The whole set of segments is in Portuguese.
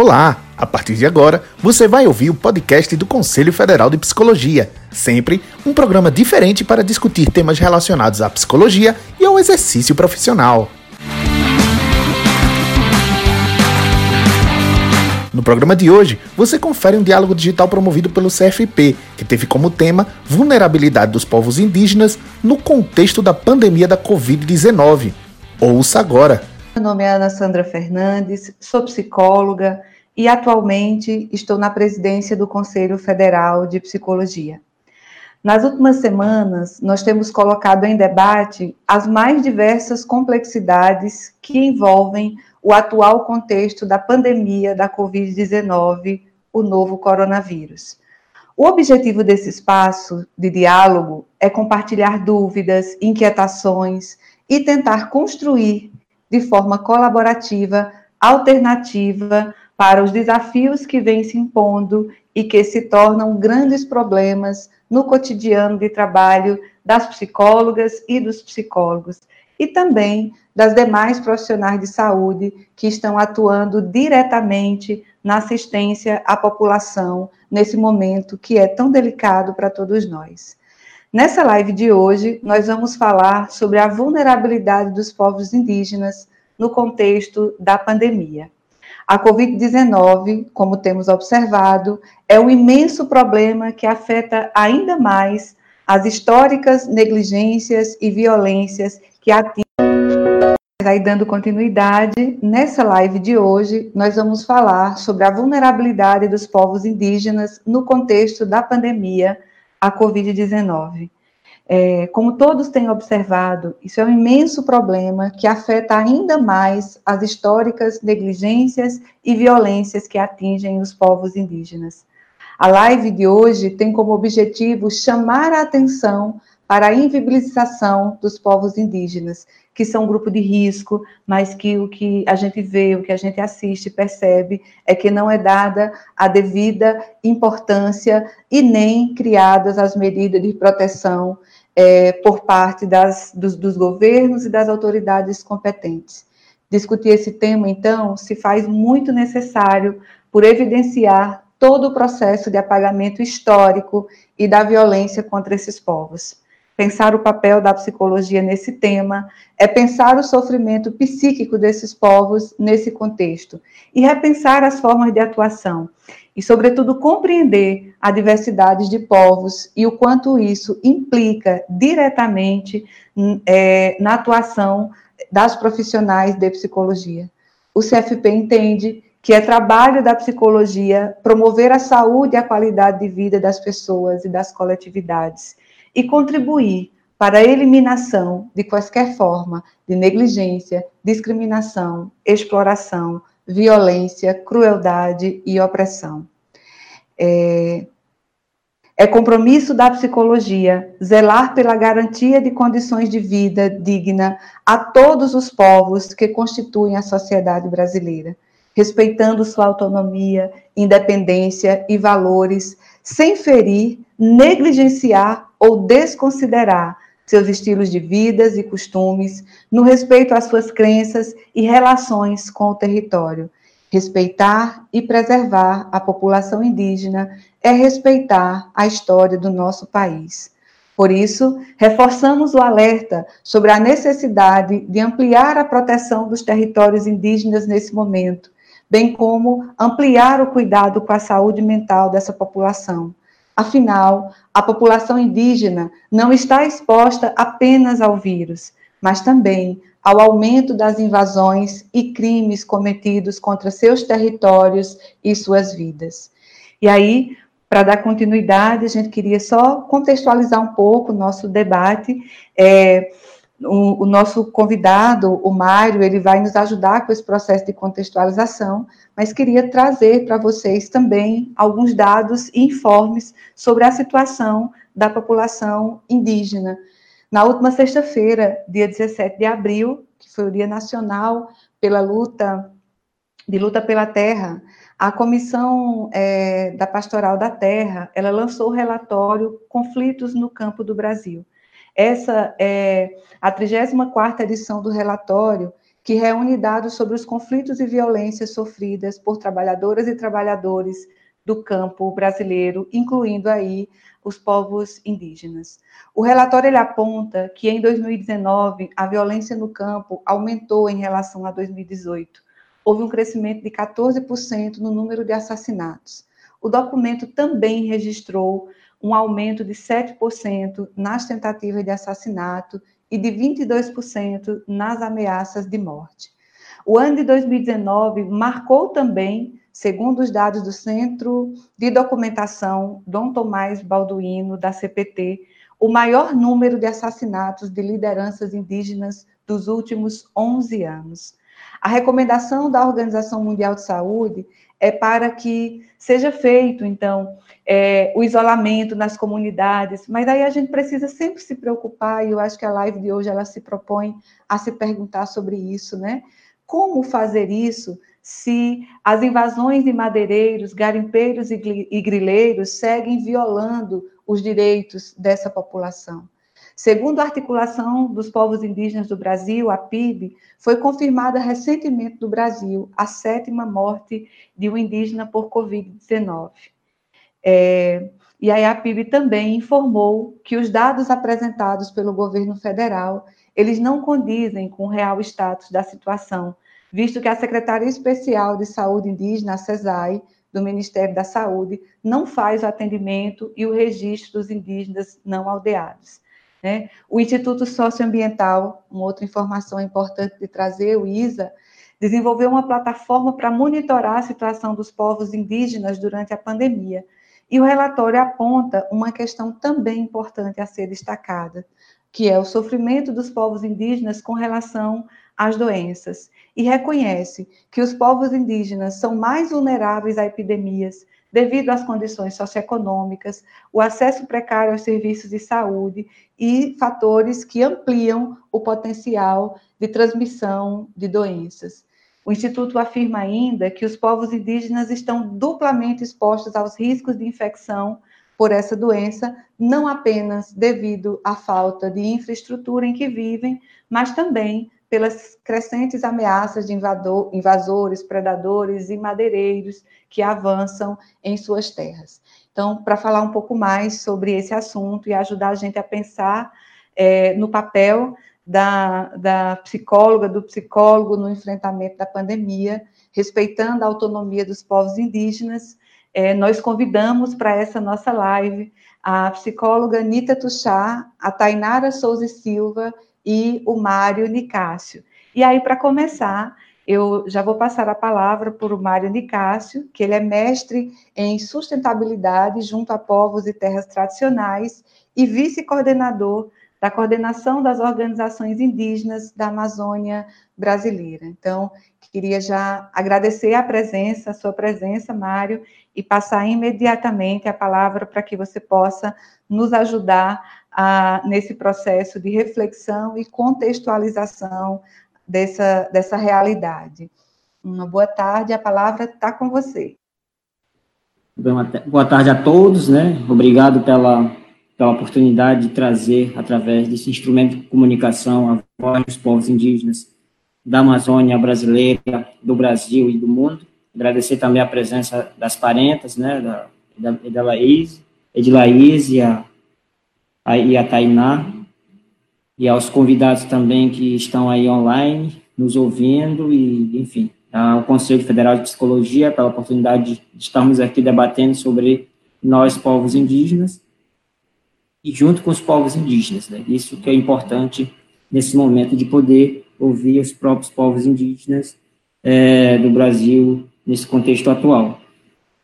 Olá! A partir de agora, você vai ouvir o podcast do Conselho Federal de Psicologia. Sempre um programa diferente para discutir temas relacionados à psicologia e ao exercício profissional. No programa de hoje, você confere um diálogo digital promovido pelo CFP, que teve como tema vulnerabilidade dos povos indígenas no contexto da pandemia da Covid-19. Ouça agora! Meu nome é Ana Sandra Fernandes, sou psicóloga e atualmente estou na presidência do Conselho Federal de Psicologia. Nas últimas semanas, nós temos colocado em debate as mais diversas complexidades que envolvem o atual contexto da pandemia da Covid-19, o novo coronavírus. O objetivo desse espaço de diálogo é compartilhar dúvidas, inquietações e tentar construir de forma colaborativa, alternativa para os desafios que vêm se impondo e que se tornam grandes problemas no cotidiano de trabalho das psicólogas e dos psicólogos, e também das demais profissionais de saúde que estão atuando diretamente na assistência à população nesse momento que é tão delicado para todos nós. Nessa live de hoje, nós vamos falar sobre a vulnerabilidade dos povos indígenas no contexto da pandemia. A Covid-19, como temos observado, é um imenso problema que afeta ainda mais as históricas negligências e violências que atingem. Aí, dando continuidade, nessa live de hoje, nós vamos falar sobre a vulnerabilidade dos povos indígenas no contexto da pandemia a Covid-19. É, como todos têm observado, isso é um imenso problema que afeta ainda mais as históricas negligências e violências que atingem os povos indígenas. A live de hoje tem como objetivo chamar a atenção para a invisibilização dos povos indígenas, que são um grupo de risco, mas que o que a gente vê, o que a gente assiste, percebe, é que não é dada a devida importância e nem criadas as medidas de proteção é, por parte das, dos, dos governos e das autoridades competentes. Discutir esse tema, então, se faz muito necessário por evidenciar todo o processo de apagamento histórico e da violência contra esses povos. Pensar o papel da psicologia nesse tema é pensar o sofrimento psíquico desses povos nesse contexto e repensar as formas de atuação e, sobretudo, compreender a diversidade de povos e o quanto isso implica diretamente é, na atuação das profissionais de psicologia. O CFP entende que é trabalho da psicologia promover a saúde e a qualidade de vida das pessoas e das coletividades e contribuir para a eliminação de quaisquer forma de negligência, discriminação, exploração, violência, crueldade e opressão. É, é compromisso da psicologia zelar pela garantia de condições de vida digna a todos os povos que constituem a sociedade brasileira, respeitando sua autonomia, independência e valores, sem ferir, negligenciar ou desconsiderar seus estilos de vidas e costumes no respeito às suas crenças e relações com o território. Respeitar e preservar a população indígena é respeitar a história do nosso país. Por isso, reforçamos o alerta sobre a necessidade de ampliar a proteção dos territórios indígenas nesse momento, bem como ampliar o cuidado com a saúde mental dessa população Afinal, a população indígena não está exposta apenas ao vírus, mas também ao aumento das invasões e crimes cometidos contra seus territórios e suas vidas. E aí, para dar continuidade, a gente queria só contextualizar um pouco o nosso debate. É, o, o, nosso convidado, o Mário, ele vai nos ajudar com esse processo de contextualização, mas queria trazer para vocês também alguns dados e informes sobre a situação da população indígena. Na última sexta-feira, dia 17 de abril, que foi o Dia Nacional pela luta de luta pela terra, a Comissão é, da Pastoral da Terra, ela lançou o relatório Conflitos no Campo do Brasil. Essa é a 34ª edição do relatório, que reúne dados sobre os conflitos e violências sofridas por trabalhadoras e trabalhadores do campo brasileiro, incluindo aí os povos indígenas. O relatório ele aponta que em 2019 a violência no campo aumentou em relação a 2018. Houve um crescimento de 14% no número de assassinatos. O documento também registrou um aumento de 7% nas tentativas de assassinato e de 22% nas ameaças de morte. O ano de 2019 marcou também, segundo os dados do Centro de Documentação Dom Tomás Balduino, da CPT, o maior número de assassinatos de lideranças indígenas dos últimos 11 anos. A recomendação da Organização Mundial de Saúde é para que seja feito, então, é, o isolamento nas comunidades, mas aí a gente precisa sempre se preocupar, e eu acho que a live de hoje ela se propõe a se perguntar sobre isso, né? Como fazer isso se as invasões de madeireiros, garimpeiros e grileiros seguem violando os direitos dessa população? Segundo a Articulação dos Povos Indígenas do Brasil, a PIB, foi confirmada recentemente no Brasil a sétima morte de um indígena por Covid-19. É, e aí a PIB também informou que os dados apresentados pelo governo federal, eles não condizem com o real status da situação, visto que a Secretaria Especial de Saúde Indígena, a CESAI, do Ministério da Saúde, não faz o atendimento e o registro dos indígenas não aldeados. Né? O Instituto Socioambiental, uma outra informação importante de trazer, o ISA, desenvolveu uma plataforma para monitorar a situação dos povos indígenas durante a pandemia. E o relatório aponta uma questão também importante a ser destacada, que é o sofrimento dos povos indígenas com relação às doenças, e reconhece que os povos indígenas são mais vulneráveis a epidemias, devido às condições socioeconômicas, o acesso precário aos serviços de saúde e fatores que ampliam o potencial de transmissão de doenças. O Instituto afirma ainda que os povos indígenas estão duplamente expostos aos riscos de infecção por essa doença, não apenas devido à falta de infraestrutura em que vivem, mas também pelas crescentes ameaças de invador, invasores, predadores e madeireiros que avançam em suas terras. Então, para falar um pouco mais sobre esse assunto e ajudar a gente a pensar é, no papel da, da psicóloga, do psicólogo no enfrentamento da pandemia, respeitando a autonomia dos povos indígenas, é, nós convidamos para essa nossa live a psicóloga Anita Tuchá, a Tainara Souza Silva e o Mário Nicásio. E aí, para começar, eu já vou passar a palavra para o Mário Nicásio, que ele é mestre em sustentabilidade junto a povos e terras tradicionais e vice-coordenador da coordenação das organizações indígenas da Amazônia brasileira. Então, queria já agradecer a presença, a sua presença, Mário, e passar imediatamente a palavra para que você possa nos ajudar a, nesse processo de reflexão e contextualização dessa, dessa realidade. Uma boa tarde, a palavra está com você. Boa tarde a todos, né? Obrigado pela, pela oportunidade de trazer, através desse instrumento de comunicação, a voz dos povos indígenas da Amazônia brasileira, do Brasil e do mundo. Agradecer também a presença das parentas, né? Da, da, da Laís, de Laís e a e a Tainá, e aos convidados também que estão aí online, nos ouvindo, e, enfim, ao Conselho Federal de Psicologia, pela oportunidade de estarmos aqui debatendo sobre nós, povos indígenas, e junto com os povos indígenas, né? Isso que é importante nesse momento de poder ouvir os próprios povos indígenas é, do Brasil nesse contexto atual.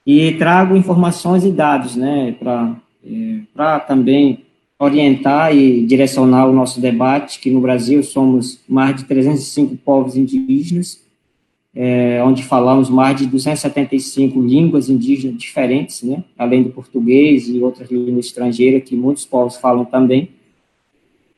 E trago informações e dados, né, para é, também orientar e direcionar o nosso debate, que no Brasil somos mais de 305 povos indígenas, é, onde falamos mais de 275 línguas indígenas diferentes, né, além do português e outras línguas estrangeiras que muitos povos falam também.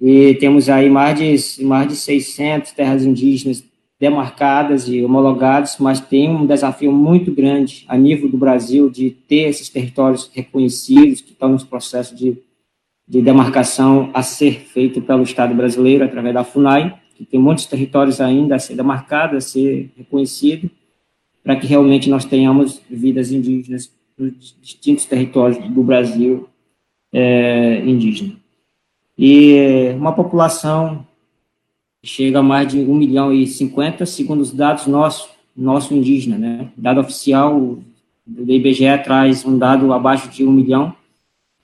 E temos aí mais de, mais de 600 terras indígenas demarcadas e homologadas, mas tem um desafio muito grande a nível do Brasil de ter esses territórios reconhecidos, que estão nos processos de de demarcação a ser feito pelo Estado brasileiro através da FUNAI, que tem muitos territórios ainda a ser demarcado, a ser reconhecido, para que realmente nós tenhamos vidas indígenas nos distintos territórios do Brasil é, indígena. E uma população chega a mais de 1 milhão e 50, segundo os dados nossos, nosso indígena, né? Dado oficial do IBGE traz um dado abaixo de 1 milhão,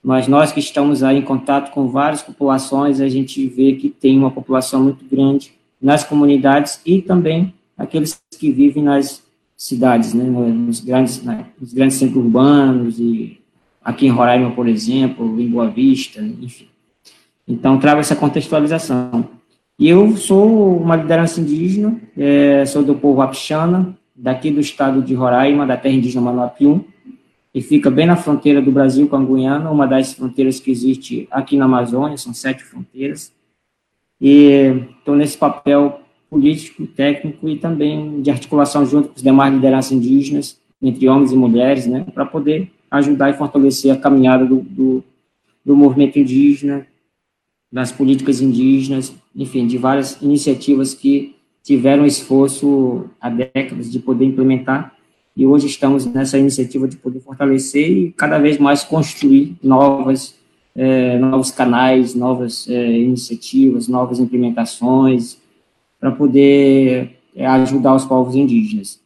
mas nós que estamos aí em contato com várias populações, a gente vê que tem uma população muito grande nas comunidades e também aqueles que vivem nas cidades, né, nos grandes, né, nos grandes centros urbanos e aqui em Roraima, por exemplo, em Boa Vista, enfim. Então, trago essa contextualização. E eu sou uma liderança indígena, é, sou do povo Apixana, daqui do estado de Roraima, da terra indígena Manuapium, e fica bem na fronteira do Brasil com a Guiana, uma das fronteiras que existe aqui na Amazônia, são sete fronteiras. E estou nesse papel político, técnico e também de articulação junto com os demais lideranças indígenas, entre homens e mulheres, né, para poder ajudar e fortalecer a caminhada do, do, do movimento indígena, das políticas indígenas, enfim, de várias iniciativas que tiveram esforço há décadas de poder implementar e hoje estamos nessa iniciativa de poder fortalecer e cada vez mais construir novas, é, novos canais, novas é, iniciativas, novas implementações, para poder é, ajudar os povos indígenas.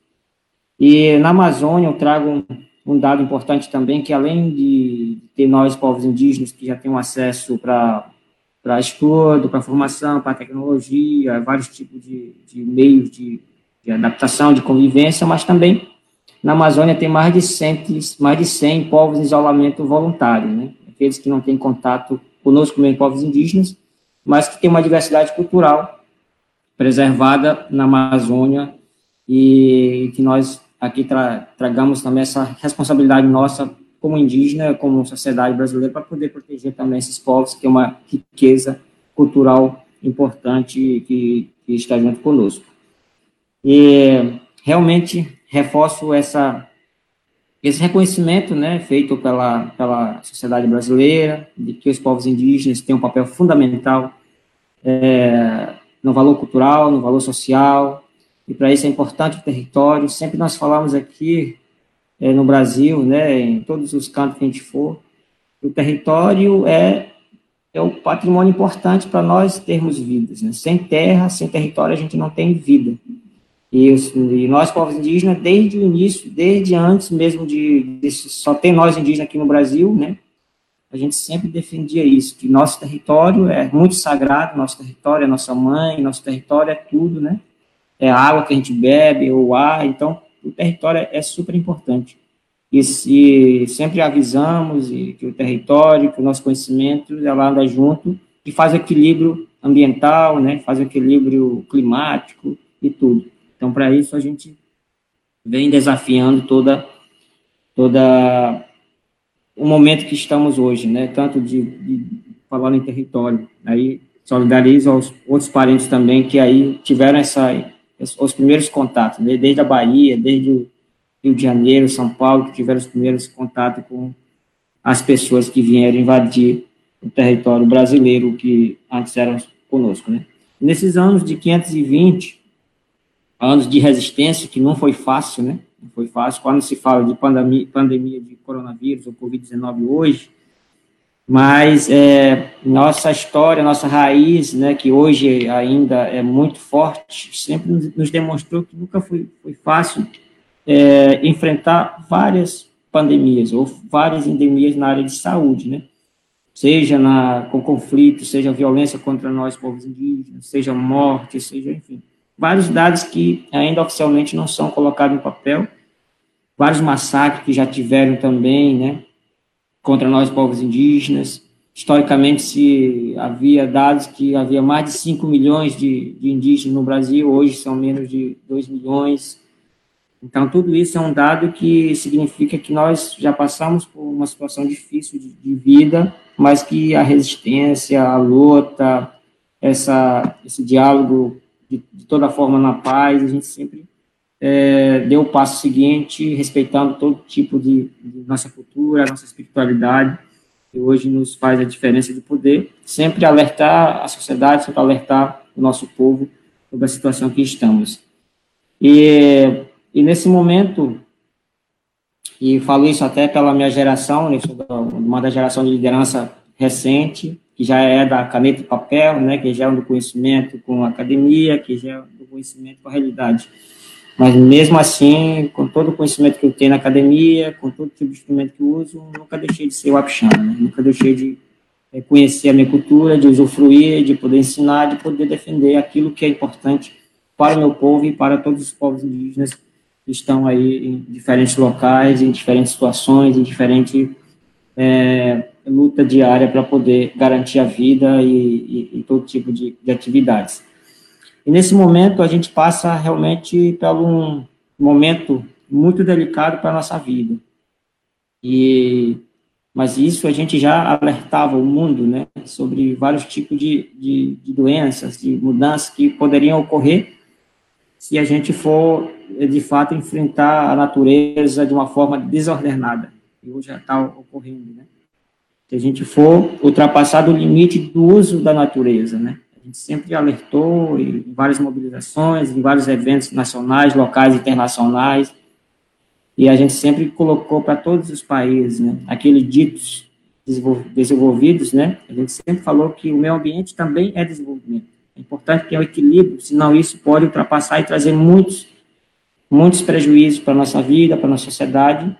E na Amazônia eu trago um, um dado importante também, que além de ter nós, povos indígenas, que já um acesso para para estudo, para formação, para tecnologia, vários tipos de, de meios de, de adaptação, de convivência, mas também na Amazônia tem mais de 100, mais de 100 povos em isolamento voluntário, né? aqueles que não têm contato conosco, mesmo povos indígenas, mas que têm uma diversidade cultural preservada na Amazônia e que nós aqui tra tragamos também essa responsabilidade nossa como indígena, como sociedade brasileira, para poder proteger também esses povos, que é uma riqueza cultural importante que, que está junto conosco. E realmente reforço essa esse reconhecimento, né, feito pela pela sociedade brasileira de que os povos indígenas têm um papel fundamental é, no valor cultural, no valor social e para isso é importante o território. Sempre nós falamos aqui é, no Brasil, né, em todos os cantos que a gente for, o território é é o patrimônio importante para nós termos vidas. Né? Sem terra, sem território, a gente não tem vida. E, e, nós, povos indígenas, desde o início, desde antes mesmo de, de, só ter nós indígenas aqui no Brasil, né, a gente sempre defendia isso, que nosso território é muito sagrado, nosso território é nossa mãe, nosso território é tudo, né, é a água que a gente bebe, o ar, então o território é super importante. E se sempre avisamos e que o território, que o nosso conhecimento, ela anda junto e faz equilíbrio ambiental, né, faz equilíbrio climático e tudo. Então, para isso, a gente vem desafiando toda, toda o momento que estamos hoje, né? Tanto de, de falar em território. Aí, solidarizo aos outros parentes também que aí tiveram essa, os primeiros contatos, né? desde a Bahia, desde o Rio de Janeiro, São Paulo, que tiveram os primeiros contatos com as pessoas que vieram invadir o território brasileiro que antes eram conosco, né? Nesses anos de 520, anos de resistência, que não foi fácil, né? Não foi fácil. Quando se fala de pandemia, pandemia de coronavírus ou Covid-19 hoje, mas é, nossa história, nossa raiz, né, que hoje ainda é muito forte, sempre nos demonstrou que nunca foi, foi fácil é, enfrentar várias pandemias ou várias endemias na área de saúde, né? Seja na, com conflito, seja violência contra nós, povos indígenas, seja morte, seja, enfim, vários dados que ainda oficialmente não são colocados em papel, vários massacres que já tiveram também, né, contra nós povos indígenas. Historicamente, se havia dados que havia mais de 5 milhões de, de indígenas no Brasil, hoje são menos de 2 milhões. Então, tudo isso é um dado que significa que nós já passamos por uma situação difícil de, de vida, mas que a resistência, a luta, essa, esse diálogo de, de toda forma na paz, a gente sempre é, deu o passo seguinte, respeitando todo tipo de, de, nossa cultura, nossa espiritualidade, que hoje nos faz a diferença de poder sempre alertar a sociedade, sempre alertar o nosso povo sobre a situação que estamos. E, e nesse momento, e falo isso até pela minha geração, né, uma da geração de liderança recente, que já é da caneta e papel, né, que já é do conhecimento com a academia, que já é do conhecimento com a realidade. Mas mesmo assim, com todo o conhecimento que eu tenho na academia, com todo tipo de instrumento que eu uso, nunca deixei de ser o né? nunca deixei de é, conhecer a minha cultura, de usufruir, de poder ensinar, de poder defender aquilo que é importante para o meu povo e para todos os povos indígenas que estão aí em diferentes locais, em diferentes situações, em diferente é, luta diária para poder garantir a vida e, e, e todo tipo de, de, atividades. E nesse momento a gente passa realmente por um momento muito delicado para a nossa vida. E, mas isso a gente já alertava o mundo né, sobre vários tipos de, de, de doenças, de mudanças que poderiam ocorrer se a gente for, de fato, enfrentar a natureza de uma forma desordenada. E hoje já está ocorrendo, né? Se a gente for ultrapassar do limite do uso da natureza, né? A gente sempre alertou em várias mobilizações, em vários eventos nacionais, locais, internacionais, e a gente sempre colocou para todos os países, né? Aqueles ditos desenvolvidos, né? A gente sempre falou que o meio ambiente também é desenvolvimento. É importante ter o um equilíbrio, senão isso pode ultrapassar e trazer muitos, muitos prejuízos para a nossa vida, para a nossa sociedade,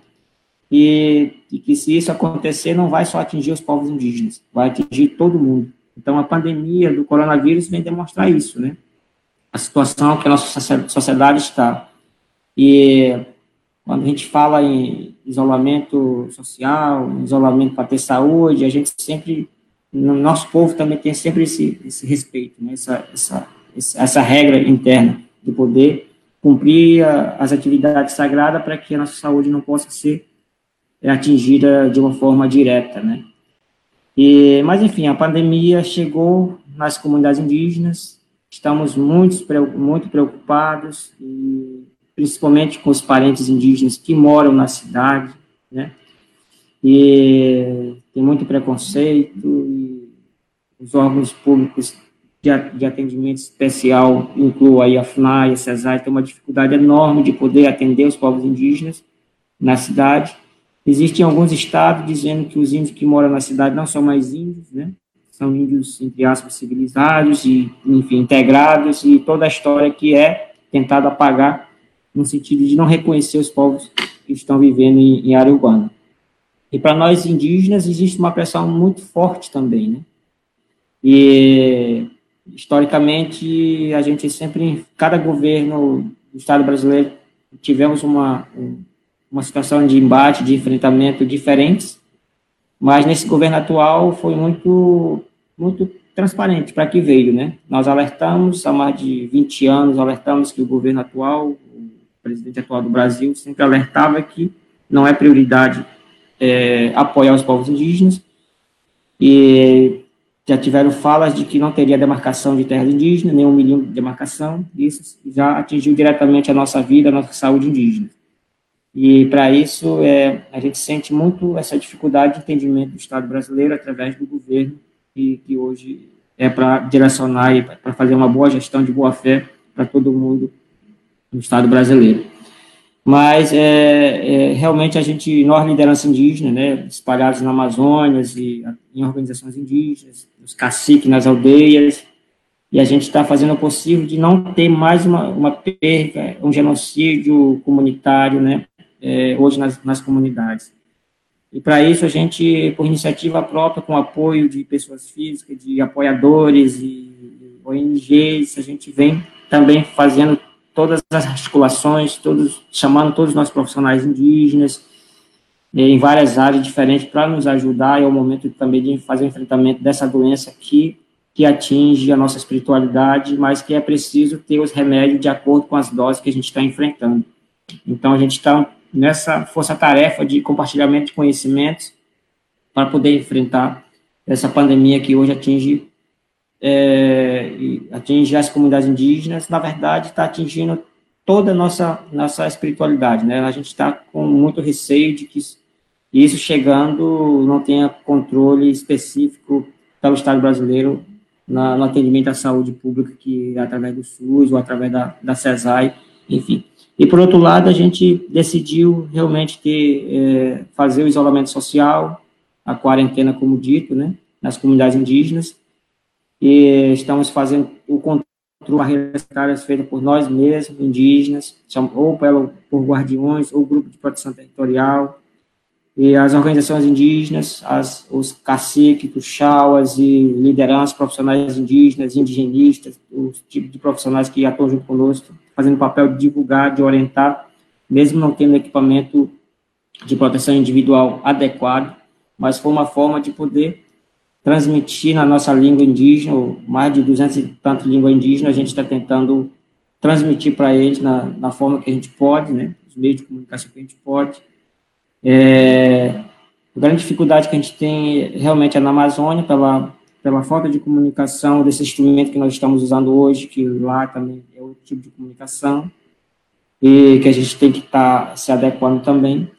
e, e, que se isso acontecer não vai só atingir os povos indígenas, vai atingir todo mundo. Então a pandemia do coronavírus vem demonstrar isso, né? A situação que a nossa sociedade está. E quando a gente fala em isolamento social, isolamento para ter saúde, a gente sempre, no nosso povo também tem sempre esse, esse respeito, né? essa, essa, essa regra interna de poder cumprir as atividades sagradas para que a nossa saúde não possa ser é atingida de uma forma direta, né? E, mas, enfim, a pandemia chegou nas comunidades indígenas, estamos muito, muito preocupados, e, principalmente com os parentes indígenas que moram na cidade, né? E tem muito preconceito, e os órgãos públicos de, atendimento especial, incluo aí a FNAI, a CESAI, tem uma dificuldade enorme de poder atender os povos indígenas na cidade, Existem alguns estados dizendo que os índios que moram na cidade não são mais índios, né? São índios, entre aspas, civilizados e, enfim, integrados, e toda a história que é tentada apagar no sentido de não reconhecer os povos que estão vivendo em, em área urbana. E para nós indígenas existe uma pressão muito forte também, né? E historicamente a gente sempre, cada governo do Estado brasileiro tivemos uma uma situação de embate, de enfrentamento diferentes, mas nesse governo atual foi muito, muito transparente para que veio, né? Nós alertamos há mais de 20 anos, alertamos que o governo atual, o presidente atual do Brasil, sempre alertava que não é prioridade é, apoiar os povos indígenas, e já tiveram falas de que não teria demarcação de terras indígenas, nem um milhão de demarcação, isso já atingiu diretamente a nossa vida, a nossa saúde indígena. E para isso, é, a gente sente muito essa dificuldade de entendimento do Estado brasileiro através do governo, que, que hoje é para direcionar e para fazer uma boa gestão de boa fé para todo mundo no Estado brasileiro. Mas é, é, realmente a gente, nós, liderança indígena, né, espalhados na Amazônia e em organizações indígenas, os caciques nas aldeias, e a gente está fazendo o possível de não ter mais uma, uma perca, um genocídio comunitário, né, é, hoje nas, nas comunidades. E para isso a gente, por iniciativa própria, com apoio de pessoas físicas, de apoiadores e ONGs, a gente vem também fazendo todas as articulações, todos chamando todos os nossos profissionais indígenas é, em várias áreas diferentes para nos ajudar. É o momento também de fazer o enfrentamento dessa doença que que atinge a nossa espiritualidade, mas que é preciso ter os remédios de acordo com as doses que a gente está enfrentando. Então a gente está nessa força-tarefa de compartilhamento de conhecimentos para poder enfrentar essa pandemia que hoje atinge é, atinge as comunidades indígenas, na verdade está atingindo toda a nossa nossa espiritualidade, né? A gente está com muito receio de que isso chegando não tenha controle específico pelo Estado brasileiro na, no atendimento à saúde pública, que é através do SUS ou através da, da CESAI, enfim. E, por outro lado, a gente decidiu realmente ter, é, fazer o isolamento social, a quarentena, como dito, né, nas comunidades indígenas, e estamos fazendo o controle barreiras sanitárias feita por nós mesmos, indígenas, ou pelo, por guardiões, ou grupo de proteção territorial, e as organizações indígenas, as, os caciques, os chauas e lideranças profissionais indígenas, indigenistas, os tipos de profissionais que atuam junto conosco, fazendo o papel de divulgar, de orientar, mesmo não tendo equipamento de proteção individual adequado, mas foi uma forma de poder transmitir na nossa língua indígena, mais de 200 e tantas línguas indígenas, a gente está tentando transmitir para eles na, na forma que a gente pode, né, os meios de comunicação que a gente pode. É, a grande dificuldade que a gente tem realmente é na Amazônia, pela, pela falta de comunicação desse instrumento que nós estamos usando hoje, que lá também tipo de comunicação, e que a gente tem que estar tá se adequando também.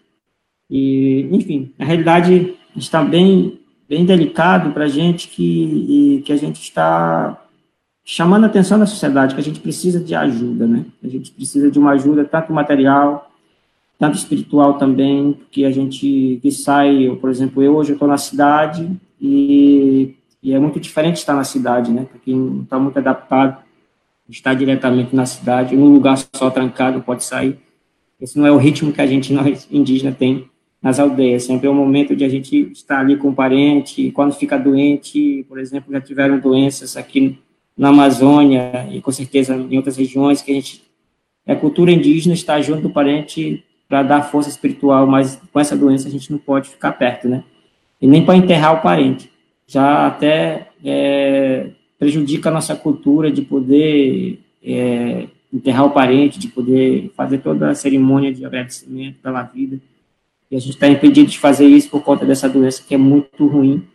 E, enfim, na realidade, está bem bem delicado para a gente que, que a gente está chamando a atenção da sociedade, que a gente precisa de ajuda, né? A gente precisa de uma ajuda tanto material, tanto espiritual também, porque a gente que sai, eu, por exemplo, eu hoje estou na cidade e, e, é muito diferente estar na cidade, né? Porque não está muito adaptado estar diretamente na cidade, num lugar só trancado, pode sair. Esse não é o ritmo que a gente, nós indígenas, tem nas aldeias. Sempre é um momento de a gente estar ali com o parente, quando fica doente, por exemplo, já tiveram doenças aqui na Amazônia e com certeza em outras regiões que a gente é cultura indígena estar junto do parente para dar força espiritual, mas com essa doença a gente não pode ficar perto, né? E nem para enterrar o parente. Já até é, prejudica a nossa cultura de poder é, enterrar o parente, de poder fazer toda a cerimônia de agradecimento pela vida. E a gente está impedido de fazer isso por conta dessa doença que é muito ruim.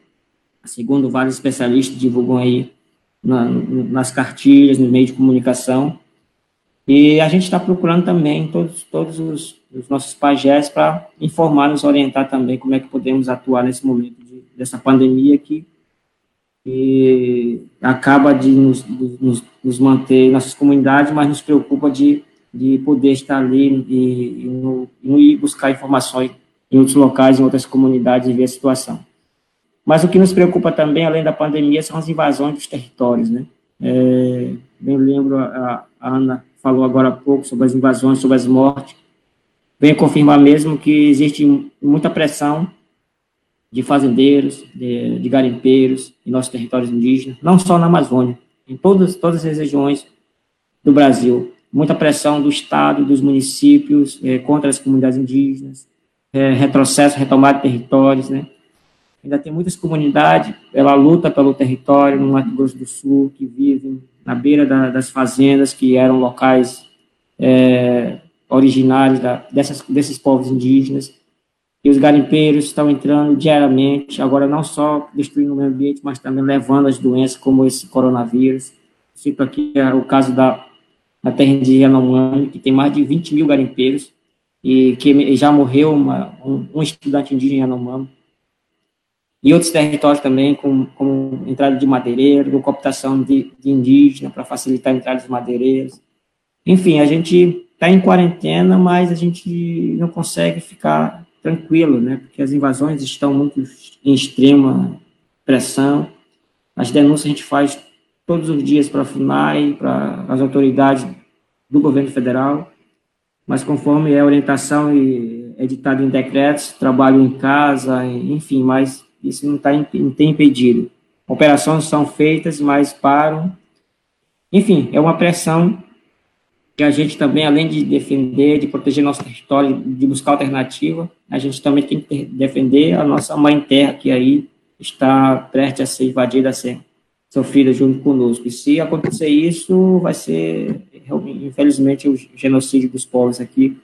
Segundo vários especialistas divulgam aí na, nas cartilhas, no meio de comunicação. E a gente está procurando também todos, todos os, os nossos pajés para informar, nos orientar também como é que podemos atuar nesse momento de, dessa pandemia que, que acaba de nos, nos, nos, manter em nossas comunidades, mas nos preocupa de, de poder estar ali e, e, no, e ir buscar informações em outros locais, em outras comunidades e ver a situação. Mas o que nos preocupa também, além da pandemia, são as invasões dos territórios, né? É, bem lembro, a, a, Ana falou agora há pouco sobre as invasões, sobre as mortes. Venho confirmar mesmo que existe muita pressão de fazendeiros, de, de garimpeiros em nossos territórios indígenas, não só na Amazônia, em todas, todas as regiões do Brasil. Muita pressão do Estado, dos municípios é, contra as comunidades indígenas, é, retrocesso, retomada de territórios, né? Ainda tem muitas comunidades pela luta pelo território no Mato Grosso do Sul, que vivem na beira da, das fazendas, que eram locais é, originários da, dessas, desses povos indígenas. E os garimpeiros estão entrando diariamente, agora não só destruindo o meio ambiente, mas também levando as doenças como esse coronavírus. Cito aqui é, o caso da, da terra de Yanomami, que tem mais de 20 mil garimpeiros, e que já morreu uma, um, um, estudante indígena Yanomami. E outros territórios também, com, com entrada de madeireiro, com cooptação de, de indígena para facilitar a entrada dos madeireiros. Enfim, a gente está em quarentena, mas a gente não consegue ficar tranquilo, né? Porque as invasões estão muito em extrema pressão. As denúncias a gente faz todos os dias para a FUNAI, para as autoridades do governo federal mas conforme é orientação e editado em decretos, trabalho em casa, enfim, mas isso não, tá, não tem impedido. Operações são feitas, mas param. Enfim, é uma pressão que a gente também, além de defender, de proteger nosso território, de buscar alternativa, a gente também tem que defender a nossa mãe terra, que aí está prestes a ser invadida, a ser sofrida junto conosco. E se acontecer isso, vai ser, infelizmente, o genocídio dos povos aqui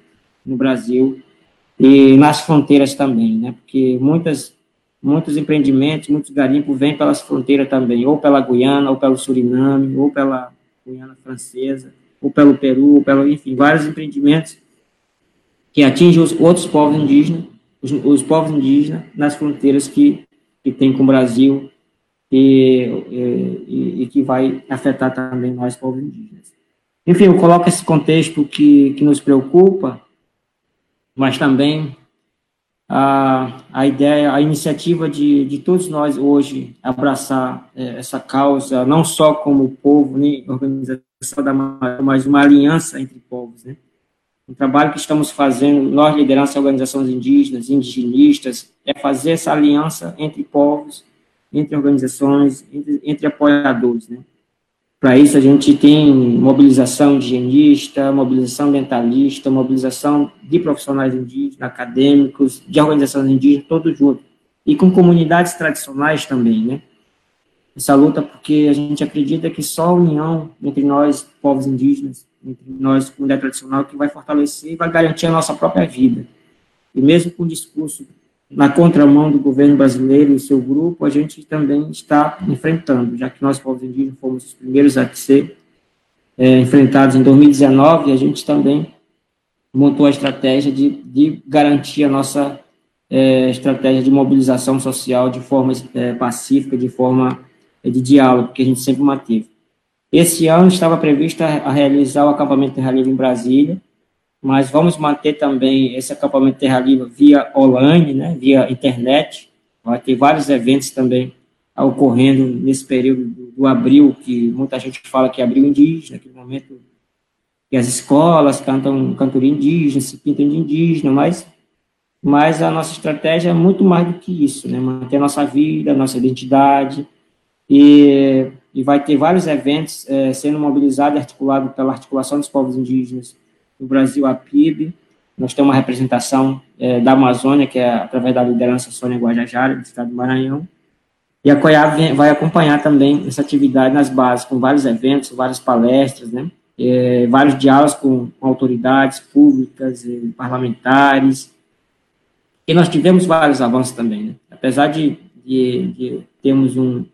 no Brasil e nas fronteiras também, né? Porque muitas, muitos empreendimentos, muitos garimpos vêm pelas fronteiras também, ou pela Guiana, ou pelo Suriname, ou pela Guiana Francesa, ou pelo Peru, ou pelo, enfim, vários empreendimentos que atingem os outros povos indígenas, os, os povos indígenas nas fronteiras que, que tem com o Brasil e, e, e, que vai afetar também nós, povos indígenas. Enfim, eu coloco esse contexto que, que nos preocupa, mas também a, a ideia, a iniciativa de, de todos nós hoje abraçar é, essa causa, não só como povo, nem organização da mas uma aliança entre povos, né? Um trabalho que estamos fazendo, nós, liderança organizações indígenas, indigenistas, é fazer essa aliança entre povos, entre organizações, entre, entre apoiadores, né? Para isso, a gente tem mobilização higienista, mobilização dentalista, mobilização de profissionais indígenas, acadêmicos, de organizações indígenas, todos juntos. E com comunidades tradicionais também, né? Essa luta porque a gente acredita que só a união entre nós, povos indígenas, entre nós, comunidade tradicional, que vai fortalecer e vai garantir a nossa própria vida. E mesmo com o discurso na contramão do governo brasileiro e seu grupo, a gente também está enfrentando, já que nós, povos indígenas, fomos os primeiros a ser é, enfrentados em 2019, a gente também montou a estratégia de, de garantir a nossa é, estratégia de mobilização social de forma é, pacífica, de forma de diálogo, que a gente sempre manteve. Esse ano estava previsto a, realizar o acampamento Terra Livre em Brasília, mas vamos manter também esse acampamento Terra Livre via online, né, via internet. Vai ter vários eventos também ocorrendo nesse período do, do abril, que muita gente fala que é abril indígena, aquele momento que as escolas cantam cantoria indígena, se pintam de indígena, mas, mas a nossa estratégia é muito mais do que isso, né, manter a nossa vida, a nossa identidade, e, e vai ter vários eventos é, sendo mobilizados e articulados pela Articulação dos Povos Indígenas do Brasil, a PIB. Nós temos uma representação é, da Amazônia, que é através da liderança Sônia Guajajara, do estado do Maranhão. E a COIAB vai acompanhar também essa atividade nas bases, com vários eventos, várias palestras, né? É, vários diálogos com, com autoridades públicas, e parlamentares. E nós tivemos vários avanços também, né? Apesar de, de, de termos um,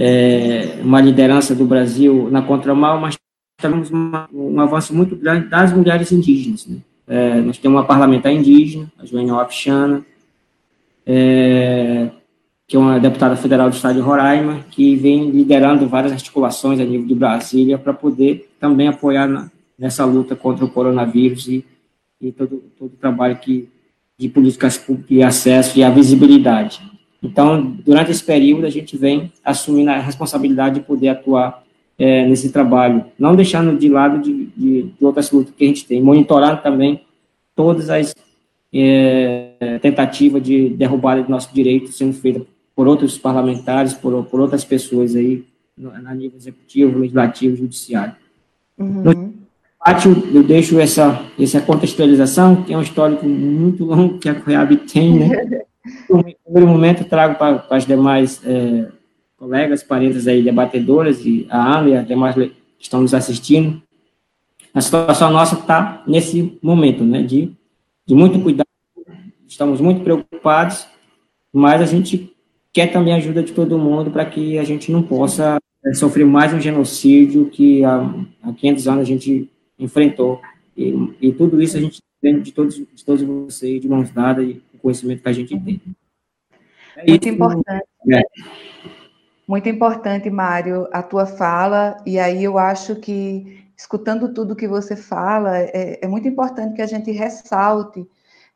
é, uma liderança do Brasil na contramão, mas temos uma, um avanço muito grande das mulheres indígenas. Né? É, nós temos uma parlamentar indígena, a Joênia Wapichana, é, que é uma deputada federal do estado de Roraima, que vem liderando várias articulações a nível de Brasília para poder também apoiar na, nessa luta contra o coronavírus e, e todo, todo o trabalho que, de políticas públicas e acesso e a visibilidade. Então, durante esse período, a gente vem assumindo a responsabilidade de poder atuar é, nesse trabalho, não deixando de lado de, de, de, outras lutas que a gente tem, monitorando também todas as é, tentativas de derrubada de nossos direitos sendo feitas por outros parlamentares, por, por outras pessoas aí, no, no nível executivo, legislativo, judiciário. Uhum. No pátio, eu deixo essa, essa contextualização, que é um histórico muito longo que a COIAB tem, né? No primeiro momento, trago para, para as demais é, colegas, parentes aí, debatedoras, e a Ana e as demais que estão nos assistindo, a situação nossa está nesse momento, né, de, de muito cuidado, estamos muito preocupados, mas a gente quer também a ajuda de todo mundo para que a gente não possa é, sofrer mais um genocídio que há, há 500 anos a gente enfrentou. E, e tudo isso a gente tem de todos, de todos vocês, de mãos dadas, e o conhecimento que a gente tem. É Muito isso, importante. É. Muito importante, Mário, a tua fala, e aí eu acho que, escutando tudo que você fala, é, é muito importante que a gente ressalte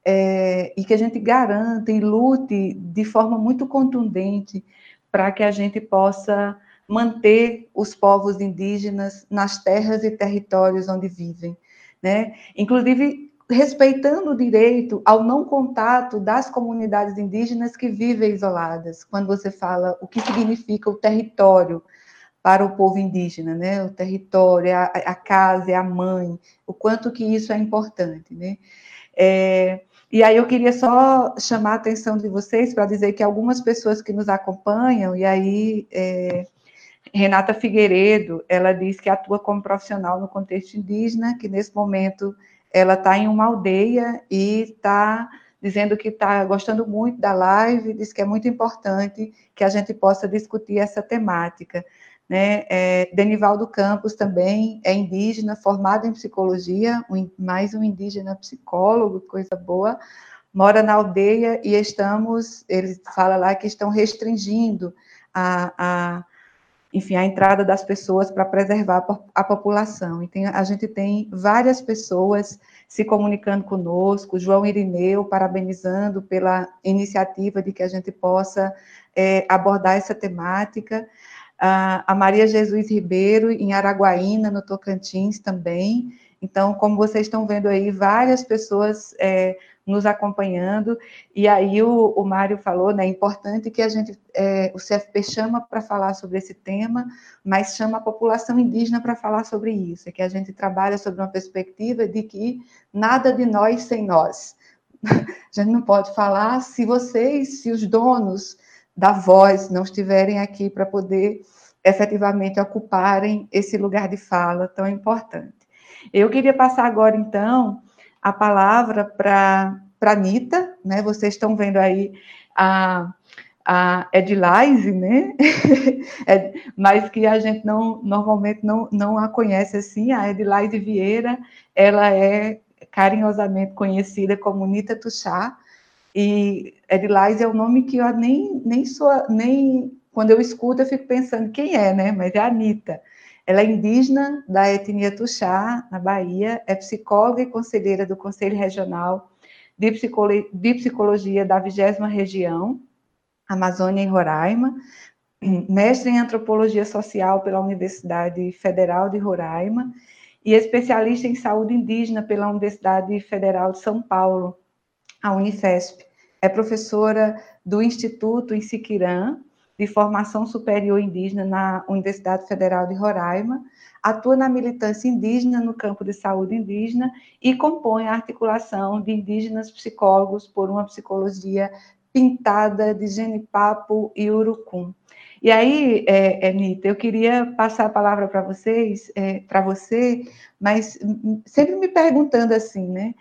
é, e que a gente garanta e lute de forma muito contundente para que a gente possa manter os povos indígenas nas terras e territórios onde vivem. Né? Inclusive, respeitando o direito ao não contato das comunidades indígenas que vivem isoladas, quando você fala o que significa o território para o povo indígena, né? O território, a, a casa, a mãe, o quanto que isso é importante, né? É, e aí eu queria só chamar a atenção de vocês para dizer que algumas pessoas que nos acompanham, e aí é, Renata Figueiredo, ela diz que atua como profissional no contexto indígena, que nesse momento ela está em uma aldeia e está dizendo que está gostando muito da live, diz que é muito importante que a gente possa discutir essa temática. Né? É, Denivaldo Campos também é indígena, formado em psicologia, um, mais um indígena psicólogo, coisa boa. mora na aldeia e estamos, ele fala lá que estão restringindo a, a enfim, a entrada das pessoas para preservar a população. Então, a gente tem várias pessoas se comunicando conosco, João Irineu parabenizando pela iniciativa de que a gente possa é, abordar essa temática, a Maria Jesus Ribeiro, em Araguaína, no Tocantins também. Então, como vocês estão vendo aí, várias pessoas é, nos acompanhando, e aí o, o Mário falou, né, é importante que a gente, é, o CFP chama para falar sobre esse tema, mas chama a população indígena para falar sobre isso, é que a gente trabalha sobre uma perspectiva de que nada de nós sem nós. A gente não pode falar se vocês, se os donos da voz não estiverem aqui para poder efetivamente ocuparem esse lugar de fala tão importante. Eu queria passar agora, então, a palavra para Anitta, né? Vocês estão vendo aí a, a né? É, mas que a gente não normalmente não, não a conhece assim, a Edilise Vieira, ela é carinhosamente conhecida como Nita Tuxá, e Edilise é um nome que eu nem, nem sou, nem quando eu escuto eu fico pensando quem é, né? Mas é a Anitta. Ela é indígena da etnia Tuxá, na Bahia, é psicóloga e conselheira do Conselho Regional de, Psicolo de Psicologia da 20 Região, Amazônia e Roraima, mestre em Antropologia Social pela Universidade Federal de Roraima e especialista em saúde indígena pela Universidade Federal de São Paulo, a Unifesp. É professora do Instituto em Siquirã, de Formação Superior Indígena na Universidade Federal de Roraima, atua na militância indígena no campo de saúde indígena e compõe a articulação de indígenas psicólogos por uma psicologia pintada de genipapo e urucum. E aí, é, Anitta, eu queria passar a palavra para vocês, é, para você, mas sempre me perguntando assim, né?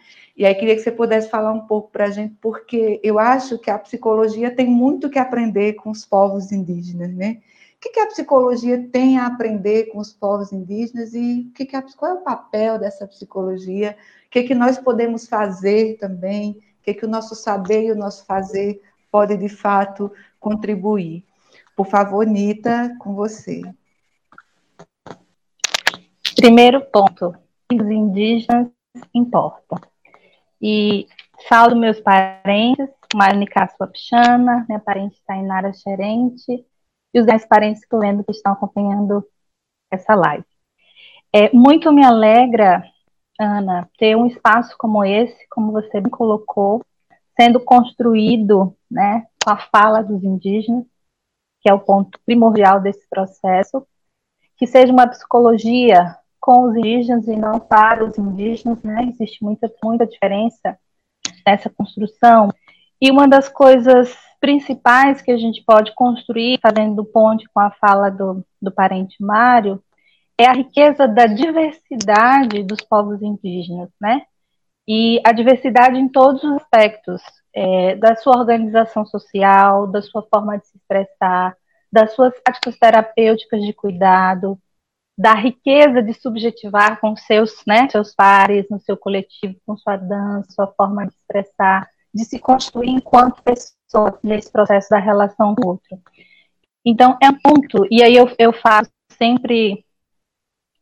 E aí queria que você pudesse falar um pouco para a gente, porque eu acho que a psicologia tem muito que aprender com os povos indígenas, né? O que, que a psicologia tem a aprender com os povos indígenas e o que, que a, qual é o papel dessa psicologia? O que, que nós podemos fazer também? O que, que o nosso saber e o nosso fazer pode, de fato, contribuir? Por favor, Nita, com você. Primeiro ponto: os indígenas importam. E saldo meus parentes, Marnica Suapchana, minha parente Tainara Xerente, e os demais parentes que eu lembro que estão acompanhando essa live. É, muito me alegra, Ana, ter um espaço como esse, como você me colocou, sendo construído né, com a fala dos indígenas, que é o ponto primordial desse processo, que seja uma psicologia com os indígenas e não para os indígenas, né? Existe muita, muita diferença nessa construção. E uma das coisas principais que a gente pode construir, fazendo ponte com a fala do, do parente Mário, é a riqueza da diversidade dos povos indígenas, né? E a diversidade em todos os aspectos, é, da sua organização social, da sua forma de se expressar, das suas práticas terapêuticas de cuidado, da riqueza de subjetivar com seus, né, seus pares, no seu coletivo, com sua dança, sua forma de expressar, de se construir enquanto pessoa nesse processo da relação com o outro. Então, é um ponto, e aí eu, eu faço sempre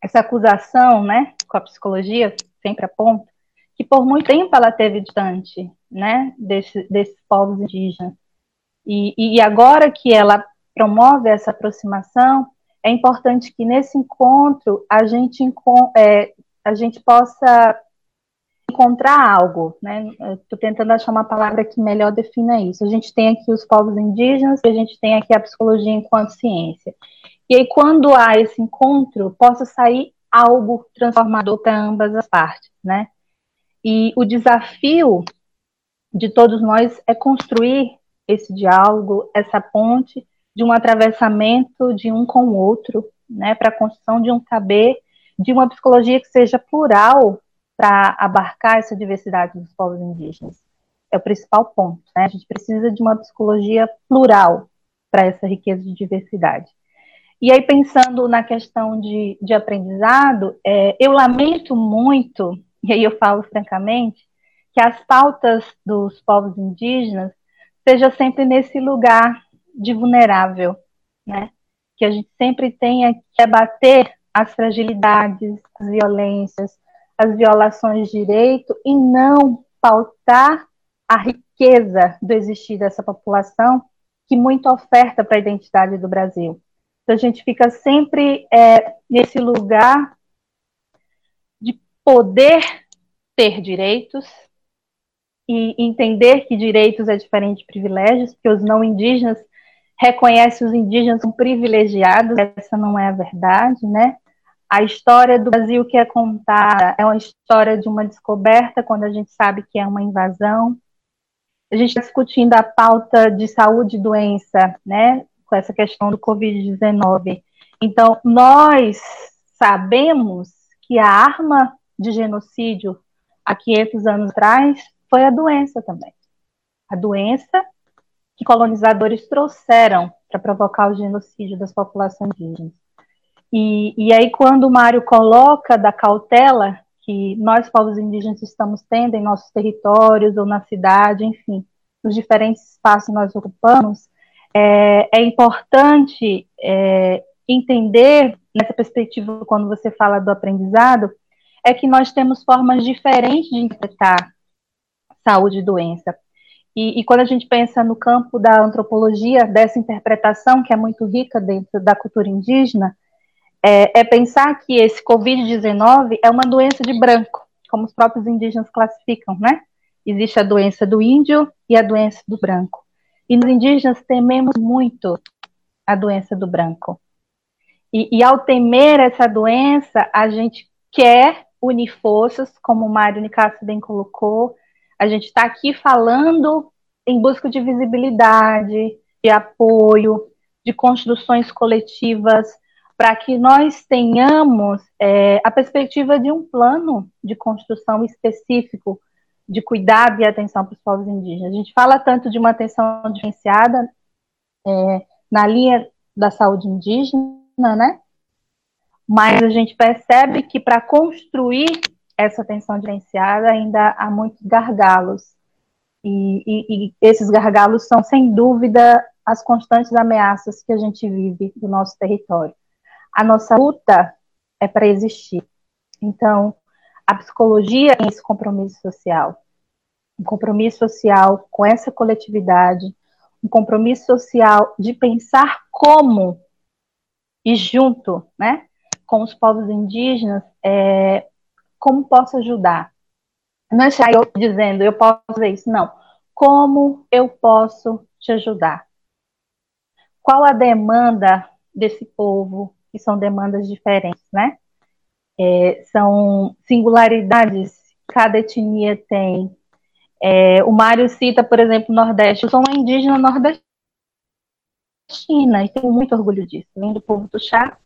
essa acusação, né, com a psicologia, sempre aponto, que por muito tempo ela teve distante, né, desse, desses povos indígenas. E, e agora que ela promove essa aproximação, é importante que nesse encontro a gente, é, a gente possa encontrar algo, né? Estou tentando achar uma palavra que melhor defina isso. A gente tem aqui os povos indígenas, a gente tem aqui a psicologia enquanto ciência. E aí, quando há esse encontro, possa sair algo transformador para ambas as partes, né? E o desafio de todos nós é construir esse diálogo, essa ponte, de um atravessamento de um com o outro, né, para a construção de um saber, de uma psicologia que seja plural para abarcar essa diversidade dos povos indígenas. É o principal ponto. Né? A gente precisa de uma psicologia plural para essa riqueza de diversidade. E aí, pensando na questão de, de aprendizado, é, eu lamento muito, e aí eu falo francamente, que as pautas dos povos indígenas seja sempre nesse lugar de vulnerável, né? Que a gente sempre tenha que abater as fragilidades, as violências, as violações de direito e não pautar a riqueza do existir dessa população que muito oferta para a identidade do Brasil. Então a gente fica sempre é, nesse lugar de poder ter direitos e entender que direitos é diferente de privilégios, porque os não indígenas reconhecem os indígenas como privilegiados, essa não é a verdade, né? A história do Brasil que é contada é uma história de uma descoberta, quando a gente sabe que é uma invasão. A gente está discutindo a pauta de saúde e doença, né? Com essa questão do Covid-19. Então, nós sabemos que a arma de genocídio há 500 anos atrás foi a doença também. A doença que colonizadores trouxeram para provocar o genocídio das populações indígenas. E, e aí, quando o Mário coloca da cautela que nós, povos indígenas, estamos tendo em nossos territórios ou na cidade, enfim, nos diferentes espaços que nós ocupamos, é, é importante é, entender, nessa perspectiva, quando você fala do aprendizado, é que nós temos formas diferentes de interpretar saúde e doença. E, e, quando a gente pensa no campo da antropologia, dessa interpretação que é muito rica dentro da cultura indígena, é, é pensar que esse Covid-19 é uma doença de branco, como os próprios indígenas classificam, né? Existe a doença do índio e a doença do branco. E nos indígenas tememos muito a doença do branco. E, e ao temer essa doença, a gente quer unir forças, como o Mário Nicasso bem colocou. A gente está aqui falando em busca de visibilidade, de apoio, de construções coletivas para que nós tenhamos é, a perspectiva de um plano de construção específico de cuidado e atenção para os povos indígenas. A gente fala tanto de uma atenção diferenciada é, na linha da saúde indígena, né? Mas a gente percebe que para construir essa atenção diferenciada ainda há muitos gargalos. E, e, e esses gargalos são, sem dúvida, as constantes ameaças que a gente vive do nosso território a nossa luta é para existir. Então, a psicologia tem esse compromisso social. Um compromisso social com essa coletividade, um compromisso social de pensar como e junto, né, com os povos indígenas, é, como posso ajudar. Não é chegar eu dizendo, eu posso fazer isso, não. Como eu posso te ajudar? Qual a demanda desse povo? que são demandas diferentes, né? É, são singularidades que cada etnia tem. É, o Mário cita, por exemplo, o Nordeste. Eu sou uma indígena nordestina e tenho muito orgulho disso. Vem do povo chá.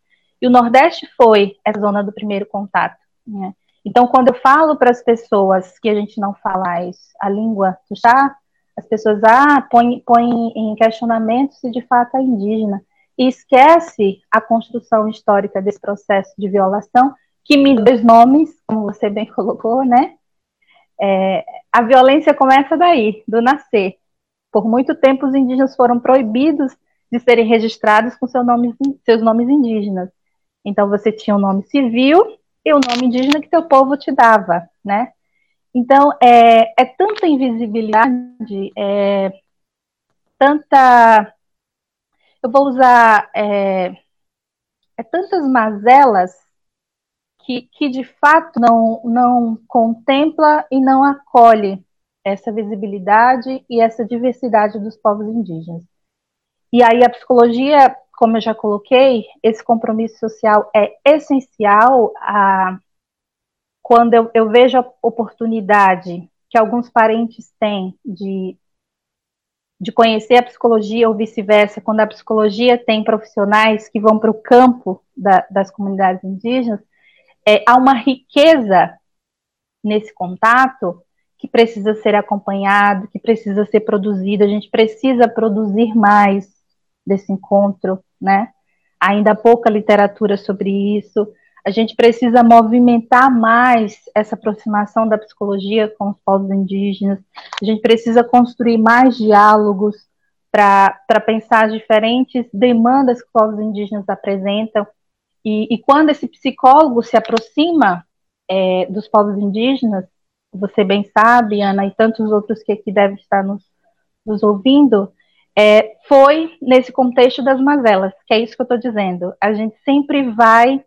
E o Nordeste foi essa zona do primeiro contato. Né? Então, quando eu falo para as pessoas que a gente não fala a língua chá, as pessoas ah, põem põe em questionamento se de fato é indígena e esquece a construção histórica desse processo de violação, que me dois nomes, como você bem colocou, né? É, a violência começa daí, do nascer. Por muito tempo, os indígenas foram proibidos de serem registrados com seu nome, seus nomes indígenas. Então, você tinha o um nome civil e o nome indígena que teu povo te dava, né? Então, é, é tanta invisibilidade, é, tanta eu vou usar é, é tantas mazelas que, que de fato não, não contempla e não acolhe essa visibilidade e essa diversidade dos povos indígenas. E aí a psicologia, como eu já coloquei, esse compromisso social é essencial a, quando eu, eu vejo a oportunidade que alguns parentes têm de de conhecer a psicologia ou vice-versa, quando a psicologia tem profissionais que vão para o campo da, das comunidades indígenas, é, há uma riqueza nesse contato que precisa ser acompanhado, que precisa ser produzido. A gente precisa produzir mais desse encontro, né? Ainda pouca literatura sobre isso. A gente precisa movimentar mais essa aproximação da psicologia com os povos indígenas. A gente precisa construir mais diálogos para pensar as diferentes demandas que os povos indígenas apresentam. E, e quando esse psicólogo se aproxima é, dos povos indígenas, você bem sabe, Ana, e tantos outros que aqui devem estar nos, nos ouvindo, é, foi nesse contexto das mazelas, que é isso que eu estou dizendo. A gente sempre vai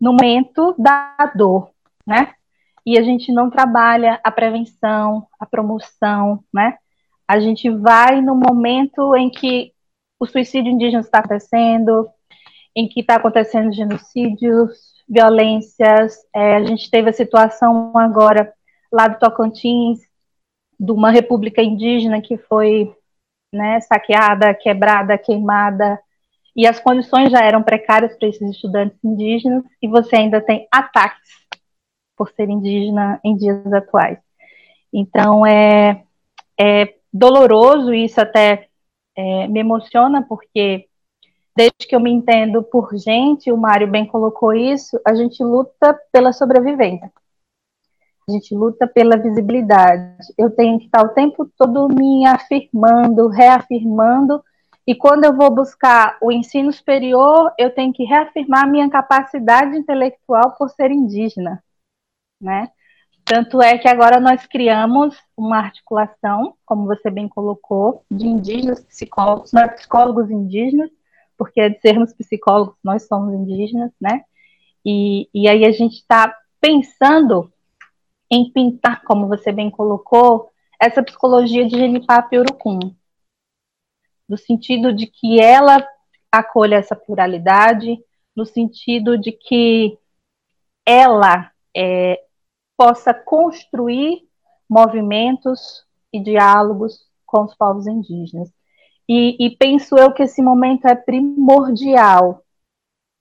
no momento da dor, né? E a gente não trabalha a prevenção, a promoção, né? A gente vai no momento em que o suicídio indígena está acontecendo, em que está acontecendo genocídios, violências. É, a gente teve a situação agora lá do Tocantins, de uma república indígena que foi né, saqueada, quebrada, queimada, e as condições já eram precárias para esses estudantes indígenas, e você ainda tem ataques por ser indígena em dias atuais. Então, é, é doloroso, e isso até é, me emociona, porque desde que eu me entendo por gente, o Mário bem colocou isso, a gente luta pela sobrevivência. A gente luta pela visibilidade. Eu tenho que estar o tempo todo me afirmando, reafirmando, e quando eu vou buscar o ensino superior, eu tenho que reafirmar minha capacidade intelectual por ser indígena, né? Tanto é que agora nós criamos uma articulação, como você bem colocou, de indígenas psicólogos, não é psicólogos indígenas, porque de sermos psicólogos nós somos indígenas, né? E, e aí a gente está pensando em pintar, como você bem colocou, essa psicologia de Genipapo e Urucum, no sentido de que ela acolha essa pluralidade, no sentido de que ela é, possa construir movimentos e diálogos com os povos indígenas. E, e penso eu que esse momento é primordial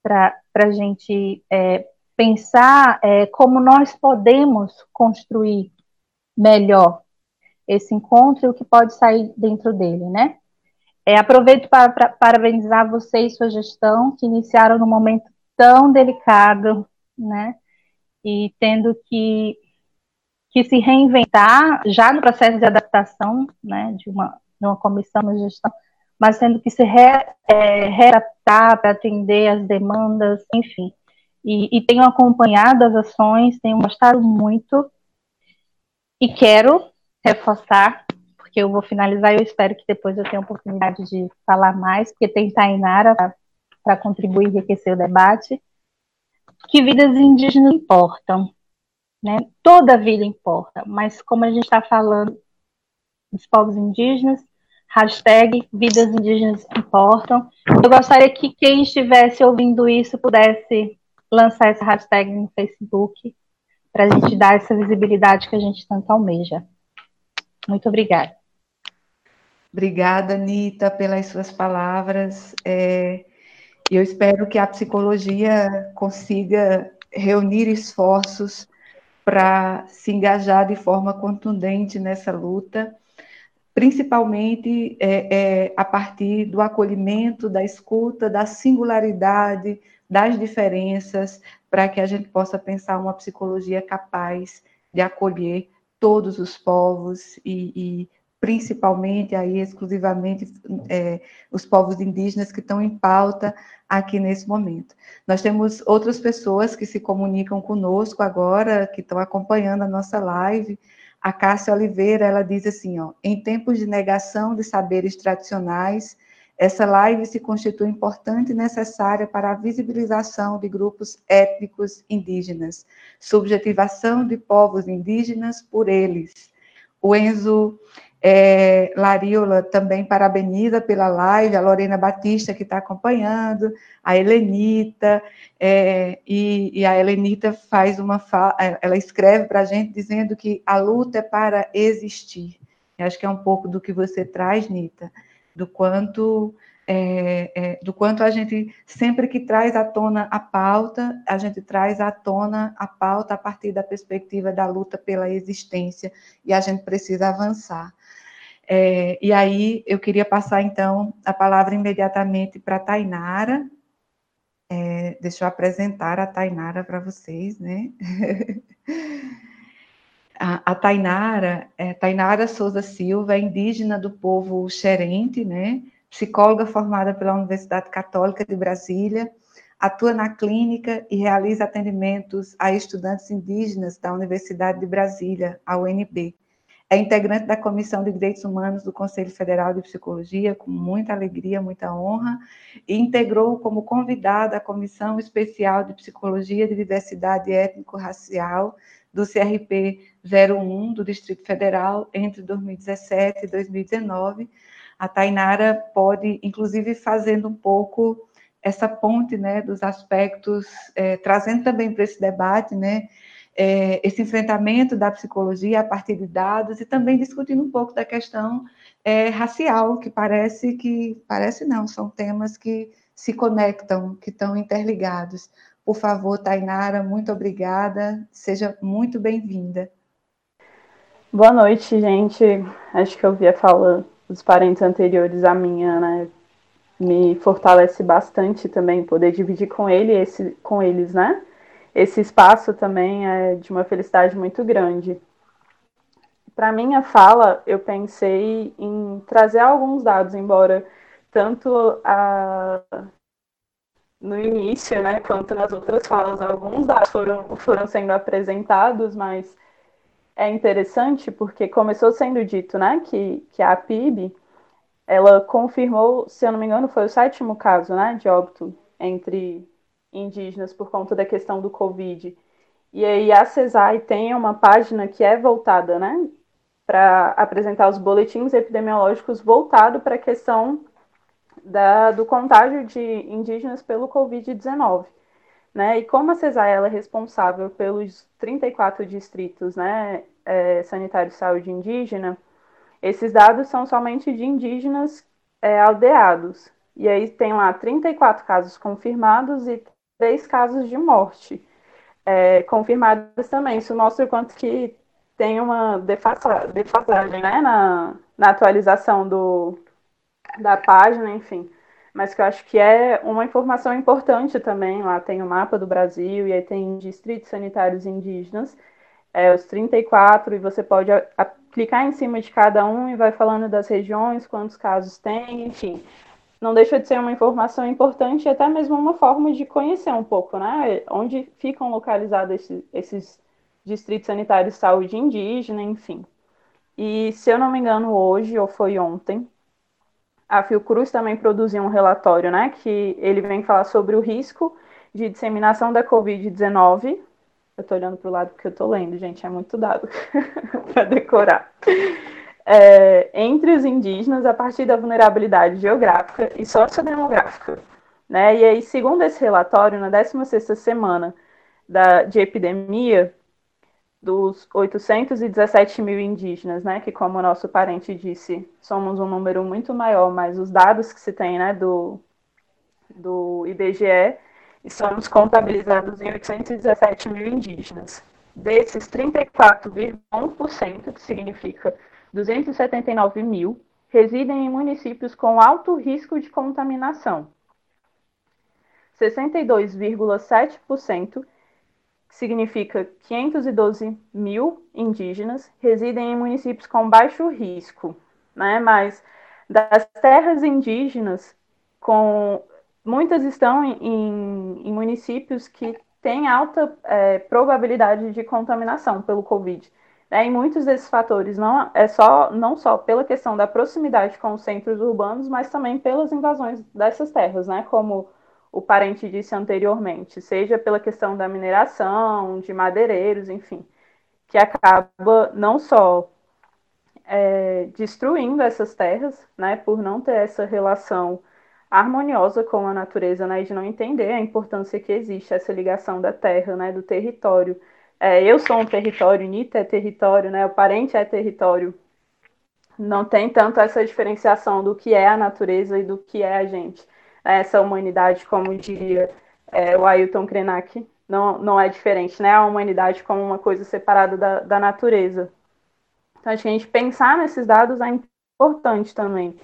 para a gente é, pensar é, como nós podemos construir melhor esse encontro e o que pode sair dentro dele, né? É, aproveito para, para parabenizar você e sua gestão, que iniciaram num momento tão delicado, né? E tendo que, que se reinventar já no processo de adaptação, né? De uma, de uma comissão de gestão, mas tendo que se re, é, readaptar para atender as demandas, enfim. E, e tenho acompanhado as ações, tenho gostado muito e quero reforçar porque eu vou finalizar e eu espero que depois eu tenha oportunidade de falar mais, porque tem Tainara para contribuir e enriquecer o debate, que vidas indígenas importam, né? Toda vida importa, mas como a gente está falando dos povos indígenas, hashtag vidas indígenas importam. Eu gostaria que quem estivesse ouvindo isso pudesse lançar essa hashtag no Facebook para a gente dar essa visibilidade que a gente tanto almeja. Muito obrigada. Obrigada, Anitta, pelas suas palavras. É, eu espero que a psicologia consiga reunir esforços para se engajar de forma contundente nessa luta, principalmente é, é, a partir do acolhimento, da escuta, da singularidade, das diferenças, para que a gente possa pensar uma psicologia capaz de acolher todos os povos e, e principalmente aí exclusivamente é, os povos indígenas que estão em pauta aqui nesse momento. Nós temos outras pessoas que se comunicam conosco agora, que estão acompanhando a nossa live. A Cássia Oliveira, ela diz assim, ó, em tempos de negação de saberes tradicionais, essa live se constitui importante e necessária para a visibilização de grupos étnicos indígenas, subjetivação de povos indígenas por eles. O Enzo é, Lariola também parabeniza pela live, a Lorena Batista que está acompanhando, a Helenita, é, e, e, a Helenita faz uma é, ela escreve para a gente dizendo que a luta é para existir. Eu acho que é um pouco do que você traz, Nita, do quanto é, é, do quanto a gente, sempre que traz à tona a pauta, a gente traz à tona a pauta a partir da perspectiva da luta pela existência, e a gente precisa avançar. É, e aí eu queria passar, então, a palavra imediatamente para a Tainara, É, deixa eu apresentar a Tainara para vocês, né? a, Tainara, é, Tainara Souza Silva é indígena do povo xerente, né? Psicóloga formada pela Universidade Católica de Brasília, atua na clínica e realiza atendimentos a estudantes indígenas da Universidade de Brasília, a UNB. É integrante da Comissão de Direitos Humanos do Conselho Federal de Psicologia, com muita alegria, muita honra, e integrou como convidada a Comissão Especial de Psicologia de Diversidade Étnico-Racial do CRP 01 do Distrito Federal entre 2017 e 2019. A Tainara pode, inclusive, fazendo um pouco essa ponte, né, dos aspectos, é, trazendo também para esse debate, né, é, esse enfrentamento da psicologia a partir de dados e também discutindo um pouco da questão é, racial, que parece que, parece não, são temas que se conectam, que estão interligados. Por favor, Tainara, muito obrigada, seja muito bem-vinda. Boa noite, gente. Acho que eu vi a fala dos parentes anteriores à minha, né? Me fortalece bastante também poder dividir com ele esse, com eles, né? esse espaço também é de uma felicidade muito grande. Para minha fala, eu pensei em trazer alguns dados, embora tanto a, no início, né, quanto nas outras falas, alguns dados foram, foram sendo apresentados, mas é interessante porque começou sendo dito, né, que, que a PIB, ela confirmou, se eu não me engano, foi o sétimo caso, né, de óbito entre indígenas por conta da questão do Covid. E aí a CESAI tem uma página que é voltada, né, para apresentar os boletins epidemiológicos voltado para a questão da, do contágio de indígenas pelo Covid-19. Né? E como a CESAI ela é responsável pelos 34 distritos né, é, sanitários de saúde indígena, esses dados são somente de indígenas é, aldeados. E aí tem lá 34 casos confirmados e três casos de morte é, confirmados também. Isso mostra o quanto que tem uma defasagem né, na, na atualização do, da página, enfim. Mas que eu acho que é uma informação importante também. Lá tem o mapa do Brasil e aí tem distritos sanitários indígenas, é, os 34, e você pode clicar em cima de cada um e vai falando das regiões, quantos casos tem, enfim não deixa de ser uma informação importante e até mesmo uma forma de conhecer um pouco, né? Onde ficam localizados esses, esses distritos sanitários de saúde indígena, enfim. E se eu não me engano, hoje ou foi ontem, a Fiocruz também produziu um relatório, né? Que ele vem falar sobre o risco de disseminação da Covid-19. Eu estou olhando para o lado porque eu estou lendo, gente, é muito dado para decorar é, entre os indígenas a partir da vulnerabilidade geográfica e sociodemográfica. Né? E aí, segundo esse relatório, na 16ª semana da, de epidemia, dos 817 mil indígenas, né, que como o nosso parente disse, somos um número muito maior, mas os dados que se tem né, do, do IBGE, estamos contabilizados em 817 mil indígenas. Desses, 34,1%, que significa 279 mil residem em municípios com alto risco de contaminação. 62,7%, significa 512 mil indígenas, residem em municípios com baixo risco, né? Mas das terras indígenas, com muitas estão em, em municípios que têm alta é, probabilidade de contaminação pelo Covid. Né? E muitos desses fatores não é só não só pela questão da proximidade com os centros urbanos, mas também pelas invasões dessas terras, né? Como o parente disse anteriormente, seja pela questão da mineração, de madeireiros, enfim, que acaba não só é, destruindo essas terras, né, por não ter essa relação harmoniosa com a natureza, né, de não entender a importância que existe essa ligação da terra, né, do território é, eu sou um território, Nita é território, né? O parente é território. Não tem tanto essa diferenciação do que é a natureza e do que é a gente. Essa humanidade, como diria é, o Ailton Krenak, não, não é diferente, né? A humanidade como uma coisa separada da, da natureza. Então, acho que a gente pensar nesses dados é importante também.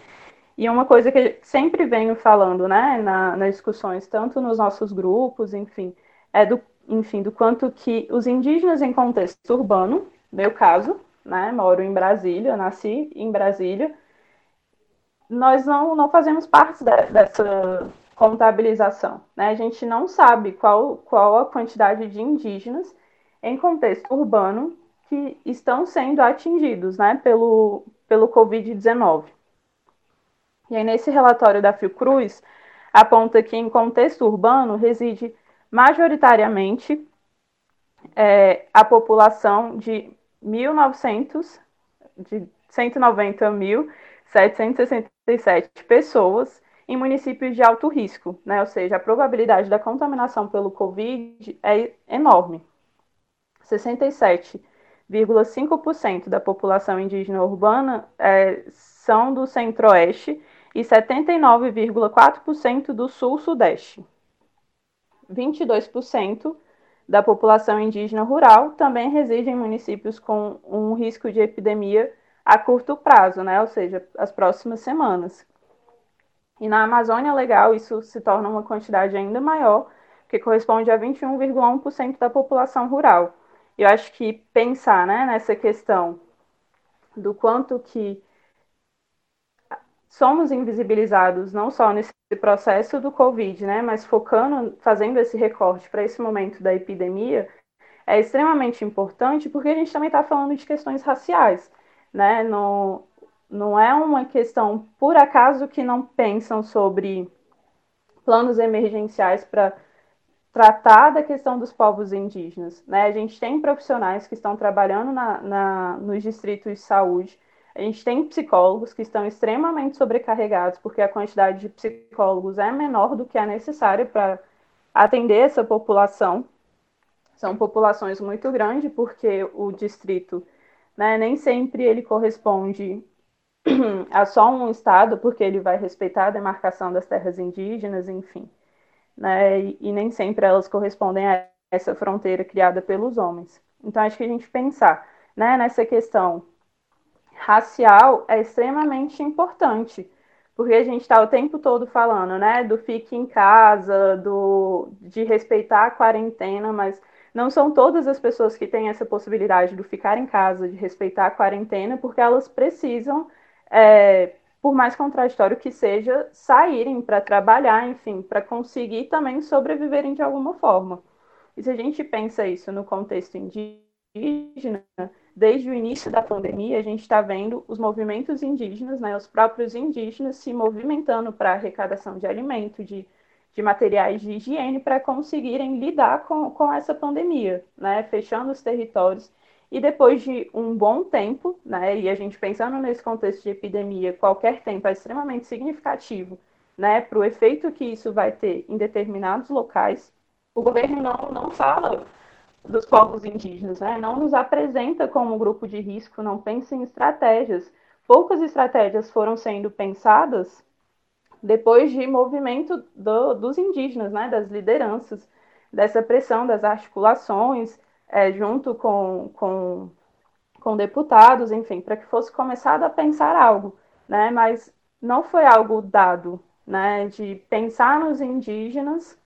E uma coisa que sempre venho falando, né, na, nas discussões, tanto nos nossos grupos, enfim, é do, enfim, do quanto que os indígenas em contexto urbano, meu caso, né, moro em Brasília, nasci em Brasília, nós não, não fazemos parte de, dessa contabilização, né, a gente não sabe qual, qual a quantidade de indígenas em contexto urbano que estão sendo atingidos, né, pelo, pelo Covid-19. E aí, nesse relatório da Fiocruz, aponta que em contexto urbano reside majoritariamente é, a população de 1.900, de 190.767 pessoas em municípios de alto risco, né? ou seja, a probabilidade da contaminação pelo Covid é enorme. 67,5% da população indígena urbana é, são do centro-oeste e 79,4% do sul-sudeste. 22% da população indígena rural também reside em municípios com um risco de epidemia a curto prazo, né? ou seja, as próximas semanas. E na Amazônia Legal, isso se torna uma quantidade ainda maior, que corresponde a 21,1% da população rural. Eu acho que pensar né, nessa questão do quanto que somos invisibilizados não só nesse processo do Covid, né, mas focando, fazendo esse recorte para esse momento da epidemia, é extremamente importante porque a gente também está falando de questões raciais, né? No, não é uma questão por acaso que não pensam sobre planos emergenciais para tratar da questão dos povos indígenas. Né? A gente tem profissionais que estão trabalhando na, na, nos distritos de saúde a gente tem psicólogos que estão extremamente sobrecarregados, porque a quantidade de psicólogos é menor do que é necessário para atender essa população. São populações muito grandes, porque o distrito né, nem sempre ele corresponde a só um estado, porque ele vai respeitar a demarcação das terras indígenas, enfim. Né, e, e nem sempre elas correspondem a essa fronteira criada pelos homens. Então, acho que a gente pensar né, nessa questão racial é extremamente importante, porque a gente está o tempo todo falando, né, do fique em casa, do de respeitar a quarentena, mas não são todas as pessoas que têm essa possibilidade do ficar em casa, de respeitar a quarentena, porque elas precisam, é, por mais contraditório que seja, saírem para trabalhar, enfim, para conseguir também sobreviverem de alguma forma. E se a gente pensa isso no contexto indígena, desde o início da pandemia, a gente está vendo os movimentos indígenas, né, os próprios indígenas se movimentando para arrecadação de alimento, de, de materiais de higiene, para conseguirem lidar com, com essa pandemia, né, fechando os territórios. E depois de um bom tempo, né, e a gente pensando nesse contexto de epidemia, qualquer tempo é extremamente significativo né, para o efeito que isso vai ter em determinados locais, o governo não, não fala dos povos indígenas, né? não nos apresenta como grupo de risco, não pensa em estratégias. Poucas estratégias foram sendo pensadas depois de movimento do, dos indígenas, né? das lideranças, dessa pressão das articulações, é, junto com, com, com deputados, enfim, para que fosse começado a pensar algo, né? mas não foi algo dado né? de pensar nos indígenas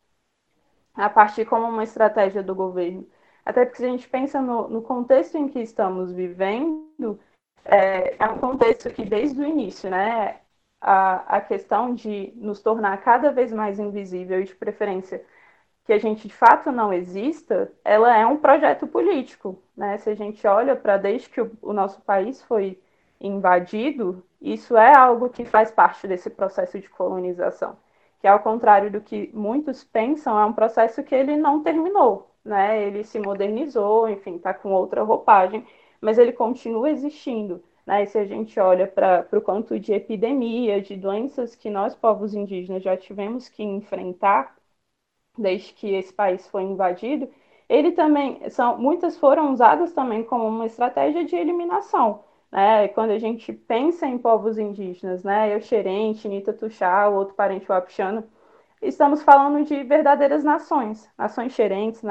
a partir como uma estratégia do governo. Até porque se a gente pensa no, no contexto em que estamos vivendo, é, é, um contexto que desde o início, né, a, a questão de nos tornar cada vez mais invisível e de preferência que a gente de fato não exista, ela é um projeto político, né? Se a gente olha para desde que o, o nosso país foi invadido, isso é algo que faz parte desse processo de colonização, que ao contrário do que muitos pensam, é um processo que ele não terminou, né? Ele se modernizou, enfim, está com outra roupagem, mas ele continua existindo. Né? E se a gente olha para o quanto de epidemia, de doenças que nós, povos indígenas, já tivemos que enfrentar desde que esse país foi invadido, ele também são muitas foram usadas também como uma estratégia de eliminação. Né? Quando a gente pensa em povos indígenas, né? Eu Xerente, Nita Tuxá, o outro parente Wapixana, estamos falando de verdadeiras nações, nações xerentes,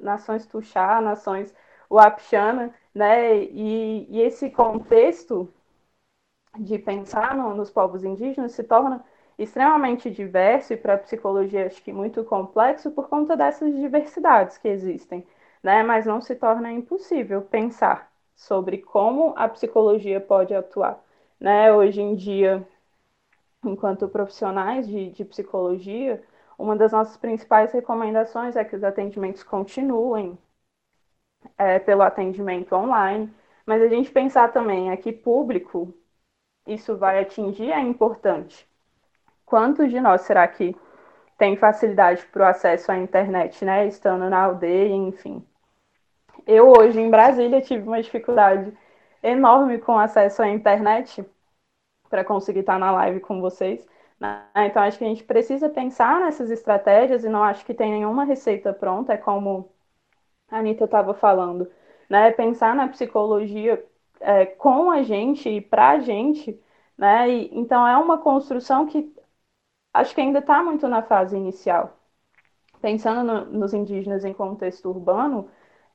nações tuxá, nações wapixana, né? E, e, esse contexto de pensar no, nos povos indígenas se torna extremamente diverso e para a psicologia acho que muito complexo por conta dessas diversidades que existem, né? Mas não se torna impossível pensar sobre como a psicologia pode atuar, né? Hoje em dia, enquanto profissionais de, de psicologia, uma das nossas principais recomendações é que os atendimentos continuem é, pelo atendimento online, mas a gente pensar também a que público isso vai atingir é importante. Quantos de nós será que tem facilidade para o acesso à internet, né? Estando na aldeia, enfim. Eu hoje em Brasília tive uma dificuldade enorme com acesso à internet para conseguir estar na live com vocês. Né? Então acho que a gente precisa pensar nessas estratégias e não acho que tem nenhuma receita pronta, é como a Anitta estava falando, né? Pensar na psicologia é, com a gente e para a gente, né? E, então é uma construção que acho que ainda está muito na fase inicial. Pensando no, nos indígenas em contexto urbano,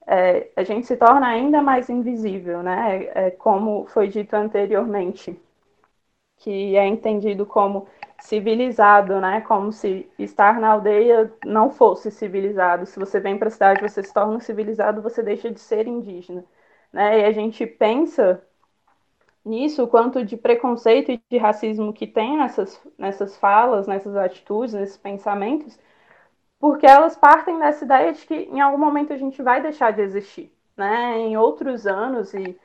é, a gente se torna ainda mais invisível, né? É, como foi dito anteriormente, que é entendido como civilizado, né? Como se estar na aldeia não fosse civilizado. Se você vem para a cidade, você se torna civilizado, você deixa de ser indígena, né? E a gente pensa nisso, quanto de preconceito e de racismo que tem nessas, nessas falas, nessas atitudes, nesses pensamentos, porque elas partem dessa ideia de que em algum momento a gente vai deixar de existir, né? Em outros anos e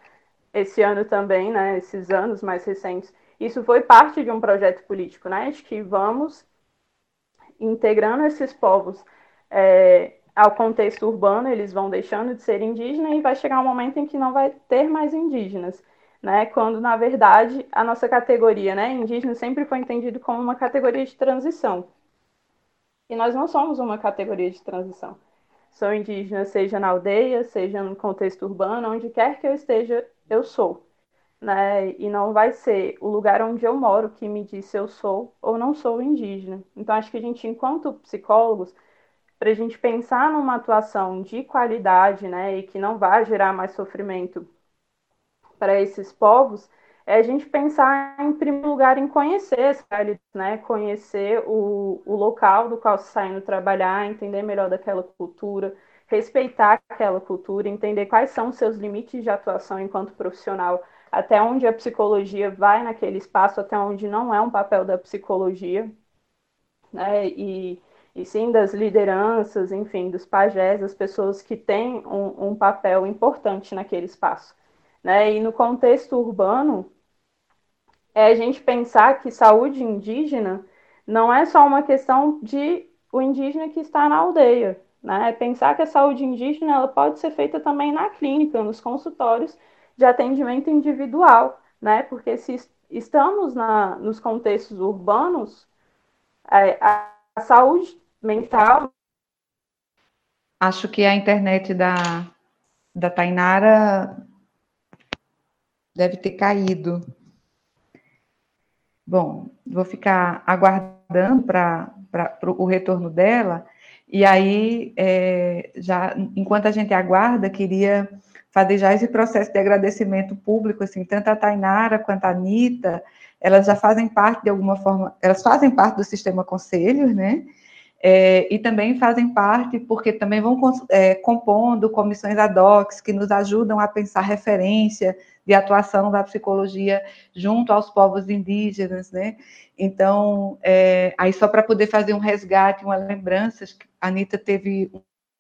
esse ano também, né? Esses anos mais recentes, isso foi parte de um projeto político, né? De que vamos integrando esses povos é, ao contexto urbano, eles vão deixando de ser indígenas e vai chegar um momento em que não vai ter mais indígenas né? Quando na verdade a nossa categoria, né, indígena sempre foi entendido como uma categoria de transição. E nós não somos uma categoria de transição. Sou indígena, seja na aldeia, seja no contexto urbano, onde quer que eu esteja, eu sou. Né? E não vai ser o lugar onde eu moro que me diz se eu sou ou não sou indígena. Então, acho que a gente, enquanto psicólogos, para a gente pensar numa atuação de qualidade, né, e que não vai gerar mais sofrimento para esses povos é a gente pensar, em primeiro lugar, em conhecer realidades, né? conhecer o, o local do qual se está indo trabalhar, entender melhor daquela cultura, respeitar aquela cultura, entender quais são os seus limites de atuação enquanto profissional, até onde a psicologia vai naquele espaço, até onde não é um papel da psicologia, né? e, e sim das lideranças, enfim, dos pajés, das pessoas que têm um, um papel importante naquele espaço. Né? E no contexto urbano, é a gente pensar que saúde indígena não é só uma questão de o indígena que está na aldeia. Né? É pensar que a saúde indígena ela pode ser feita também na clínica, nos consultórios de atendimento individual, né? porque se estamos na, nos contextos urbanos, é, a, a saúde mental. Acho que a internet da, da Tainara deve ter caído. Bom, vou ficar aguardando para o retorno dela. E aí, é, já enquanto a gente aguarda, queria fazer já esse processo de agradecimento público, assim, tanto a Tainara quanto a Anitta, elas já fazem parte de alguma forma, elas fazem parte do sistema conselhos, né? É, e também fazem parte, porque também vão é, compondo comissões ad hoc que nos ajudam a pensar referência de atuação da psicologia junto aos povos indígenas, né? Então, é, aí só para poder fazer um resgate, uma lembrança, a Anitta teve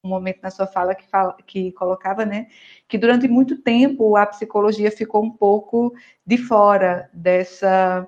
um momento na sua fala que, fala, que colocava, né, que durante muito tempo a psicologia ficou um pouco de fora dessa,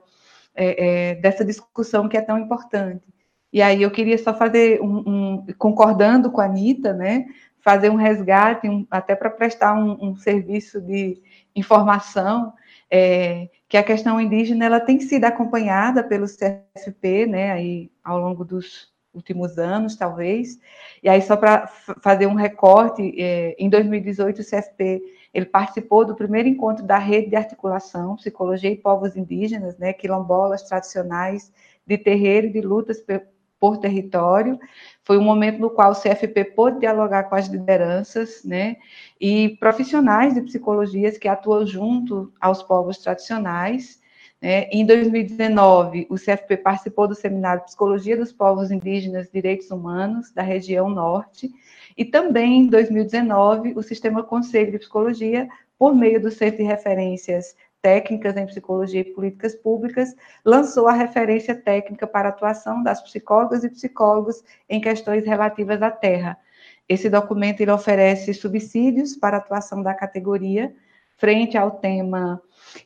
é, é, dessa discussão que é tão importante. E aí eu queria só fazer um, um concordando com a Anitta, né? Fazer um resgate, um, até para prestar um, um, serviço de informação, é, que a questão indígena ela tem sido acompanhada pelo CFP, né? Aí ao longo dos últimos anos, talvez. E aí só para fazer um recorte, é, em 2018 o CFP ele participou do primeiro encontro da rede de articulação Psicologia e Povos Indígenas, né? Quilombolas tradicionais de terreiro e de lutas por território. Foi um momento no qual o CFP pôde dialogar com as lideranças, né, e profissionais de psicologias que atuam junto aos povos tradicionais, É, em 2019, o CFP participou do seminário Psicologia dos Povos Indígenas e Direitos Humanos da região Norte, e também em 2019, o Sistema Conselho de Psicologia, por meio do Centro de Referências Técnicas em Psicologia e Políticas Públicas, lançou a referência técnica para atuação das psicólogas e psicólogos em questões relativas à terra. Esse documento ele oferece subsídios para a atuação da categoria frente ao tema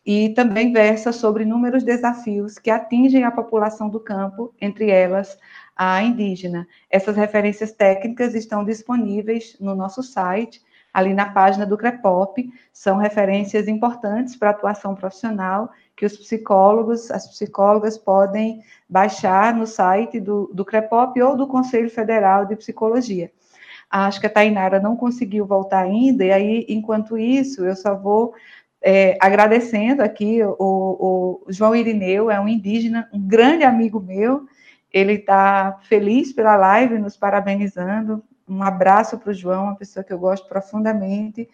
e também versa sobre inúmeros desafios que atingem a população do campo, entre elas a indígena. Essas referências técnicas estão disponíveis no nosso site, ali na página do CREPOP, são referências importantes para a atuação profissional que os psicólogos, as psicólogas podem baixar no site do, do CREPOP ou do Conselho Federal de Psicologia. Acho que a Tainara não conseguiu voltar ainda, e aí, enquanto isso, eu só vou é, agradecendo aqui o, o, João Irineu, é um indígena, um grande amigo meu, ele está feliz pela live, nos parabenizando. Um abraço para o João, uma pessoa que eu gosto profundamente.